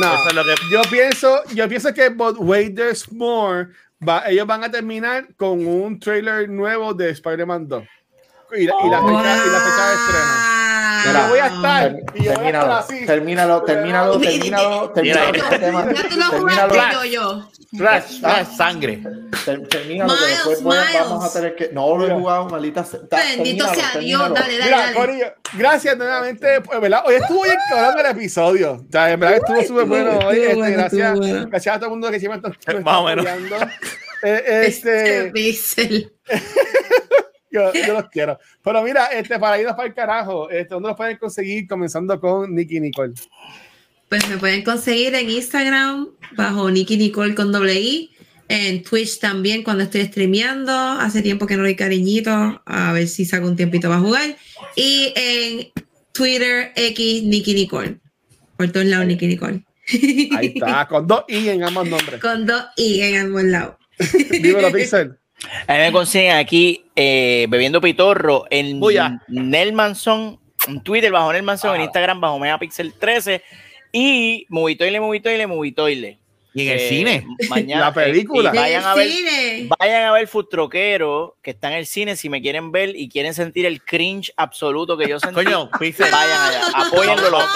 No, Eso es lo que yo pienso, yo pienso que but wait, there's more. Va, ellos van a terminar con un trailer nuevo de Spider-Man 2. Y, la- y la fecha, y la fecha de estreno. Mira, Yo voy a estar. Ter- y yo voy a termínalo, estar así. termínalo, termínalo, este Ya tú lo jugaste yo, yo. Flash, flash, sangre. ter- termínalo, que después Miles. vamos a tener que, no lo he jugado, maldita sea. Ta- Bendito sea Dios, dale, dale, Mira, dale. Corillo, gracias nuevamente, pues, ¿verdad? Hoy estuvo bien cabrón el episodio. O sea, en verdad estuvo súper bueno hoy. Este, bueno, gracias, estuvo bueno. gracias a todo el mundo que siempre está Más o menos. Eh, [laughs] este, Pixel. [laughs] yo, [laughs] yo los quiero. Pero mira, este, para irnos para el carajo, este, ¿dónde los pueden conseguir? Comenzando con Nicky Nicole. Pues me pueden conseguir en Instagram bajo Nicky Nicole con doble I. En Twitch también cuando estoy streameando. Hace tiempo que no doy cariñito. A ver si saco un tiempito para jugar. Y en Twitter X Nicky Nicole. Por todos lados Nicky Nicole. Ahí está, con dos I en ambos nombres. [laughs] Con dos I en ambos lados. [laughs] Dímelo, Pixel. A mí me consiguen aquí eh, bebiendo pitorro en Buya. Nelmanson, en Twitter bajo Nelmanson, en. Instagram bajo Megapixel 13 y Movitoile, Movitoile, Movitoile. Y en el Eh, cine. Mañana, La película. eh, vayan a ver, cine. vayan a ver Futroquero, que está en el cine, si me quieren ver y quieren sentir el cringe absoluto que yo sentí. Coño, Pixel, vayan allá, [laughs] apóyenlo No, no.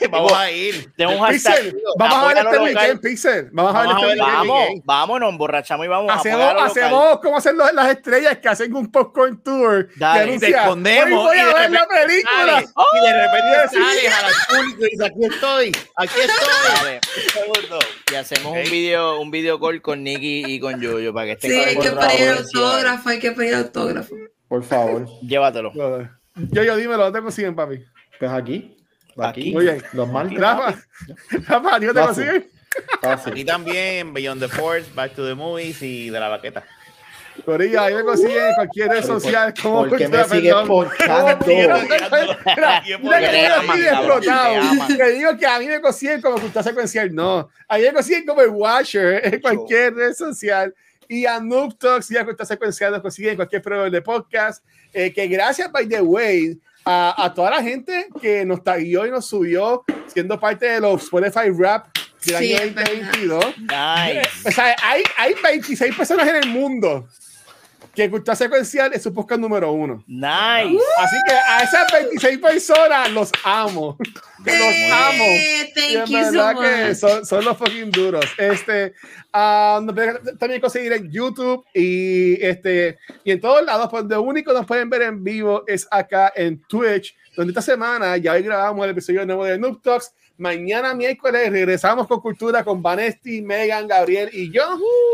[laughs] vamos a ir. Tengo un hashtag. Pixel, vamos a ver este local. weekend, Pixel. Vamos a ver a este ver, weekend. vamos, vamos, nos emborrachamos y vamos a Hacemos, a hacemos como hacen los- las estrellas que hacen un popcorn tour. Dale, y Te escondemos "Hoy voy y a de ver la repente película. sales, y de repente Sí. sales al público y dices, aquí estoy, aquí estoy. Dale, un segundo. Y hacemos un video, un video call con Nicky y con Yoyo para que estén Sí, hay que pedir autógrafo, hay que pedir autógrafo. Por favor, Llévatelo. Yo, yo, dímelo, ¿dónde consiguen, papi? pues aquí, aquí, Aquí. Muy bien. normal, Rafa, Rafa, ¿a ti no te consiguen? Aquí también, Beyond the Force, Back to the Movies y de la baqueta. Corillo, ahí me consiguen en cualquier red social como ¿por qué Cultura me sigues ponchando? Te digo que a mí me consiguen como Cultura Secuencial, no. A mí me consiguen como el Watcher en cualquier red social. Y a Noob Talks y a Cultura Secuencial nos consiguen en cualquier proveedor de podcast. Eh, que gracias, by the way, a, a toda la gente que nos taguió y nos subió siendo parte de los Spotify Rap del Sí, año es verdad. 2022. Nice. O sea, hay, hay 26 personas en el mundo que Cultura Secuencial es su podcast número uno. Nice. Así que a esas 26 personas los amo. Los amo. Eh, Y thank en you so verdad que much. son, son los fucking duros. Este, nos pueden también conseguir en YouTube y, este, y en todos lados. Pues, Donde único nos pueden ver en vivo es acá en Twitch, donde esta semana ya hoy grabamos el episodio nuevo de Noob Talks. Mañana miércoles regresamos con Cultura con Vanesti, Megan, Gabriel y yo.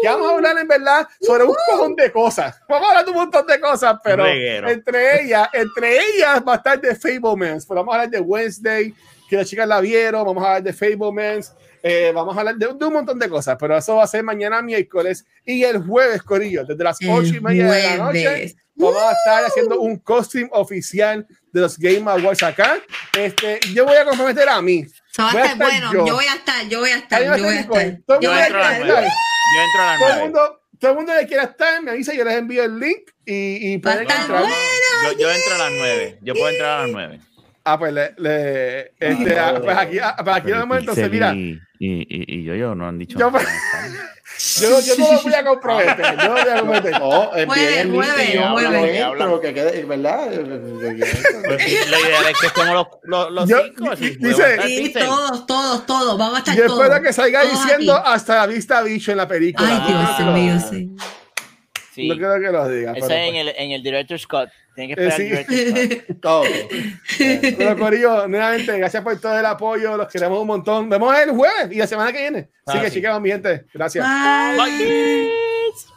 Que vamos a hablar en verdad sobre un cojón de cosas. Vamos a hablar de un montón de cosas, pero Reguero. entre ellas, entre ellas va a estar de Fablemans. Pero vamos a hablar de Wednesday, que las chicas la vieron. Vamos a hablar de Fablemans. eh, vamos a hablar de, de un montón de cosas, pero eso va a ser mañana miércoles y el jueves, Corillo, desde las ocho y media de la noche. Vamos a estar haciendo un costume oficial de los Game Awards acá. Este, yo voy a comprometer a mí. Voy a estar bueno. yo. Yo. voy a estar, yo voy a estar, yo voy a estar. Todo el Yo mundo entro a las quiere nueve. estar. Yo entro a las Todo el mundo, todo el mundo que quiera estar, me avisa, yo les envío el link y, y pueden entrar. bueno. Yo, yo entro a las nueve. Yo puedo entrar a las nueve. Ah, pues, le, le- este, ah, pues aquí, ah, pues aquí Pero vamos entonces, Pixel mira, Y, y, y, yo, yo no han dicho Yo- nada. yo, no- yo no lo voy a comprometer, yo no lo voy a comprometer. No, el jueves, y yo jueves. no entro, que quede, ¿verdad? Pues sí, [laughs] la idea es que estemos los, los, los Yo- cinco. así, dice- Sí, todos, todos, todos. Vamos a estar Yo todos. espero que salga Todos diciendo aquí. hasta la vista bicho en la película. Ay, Dios mío, sí. Sí. No creo que lo diga. Ese pero, es en el, en el Director Scott. Tiene que Eh, esperar sí. el Director's [laughs] Cut. Todo. pues, [laughs] pero, Corillo, nuevamente, gracias por todo el apoyo, los queremos un montón. Nos vemos el jueves y la semana que viene. Así Ah, que, sí. chicas, mi gente, gracias. Bye. Bye.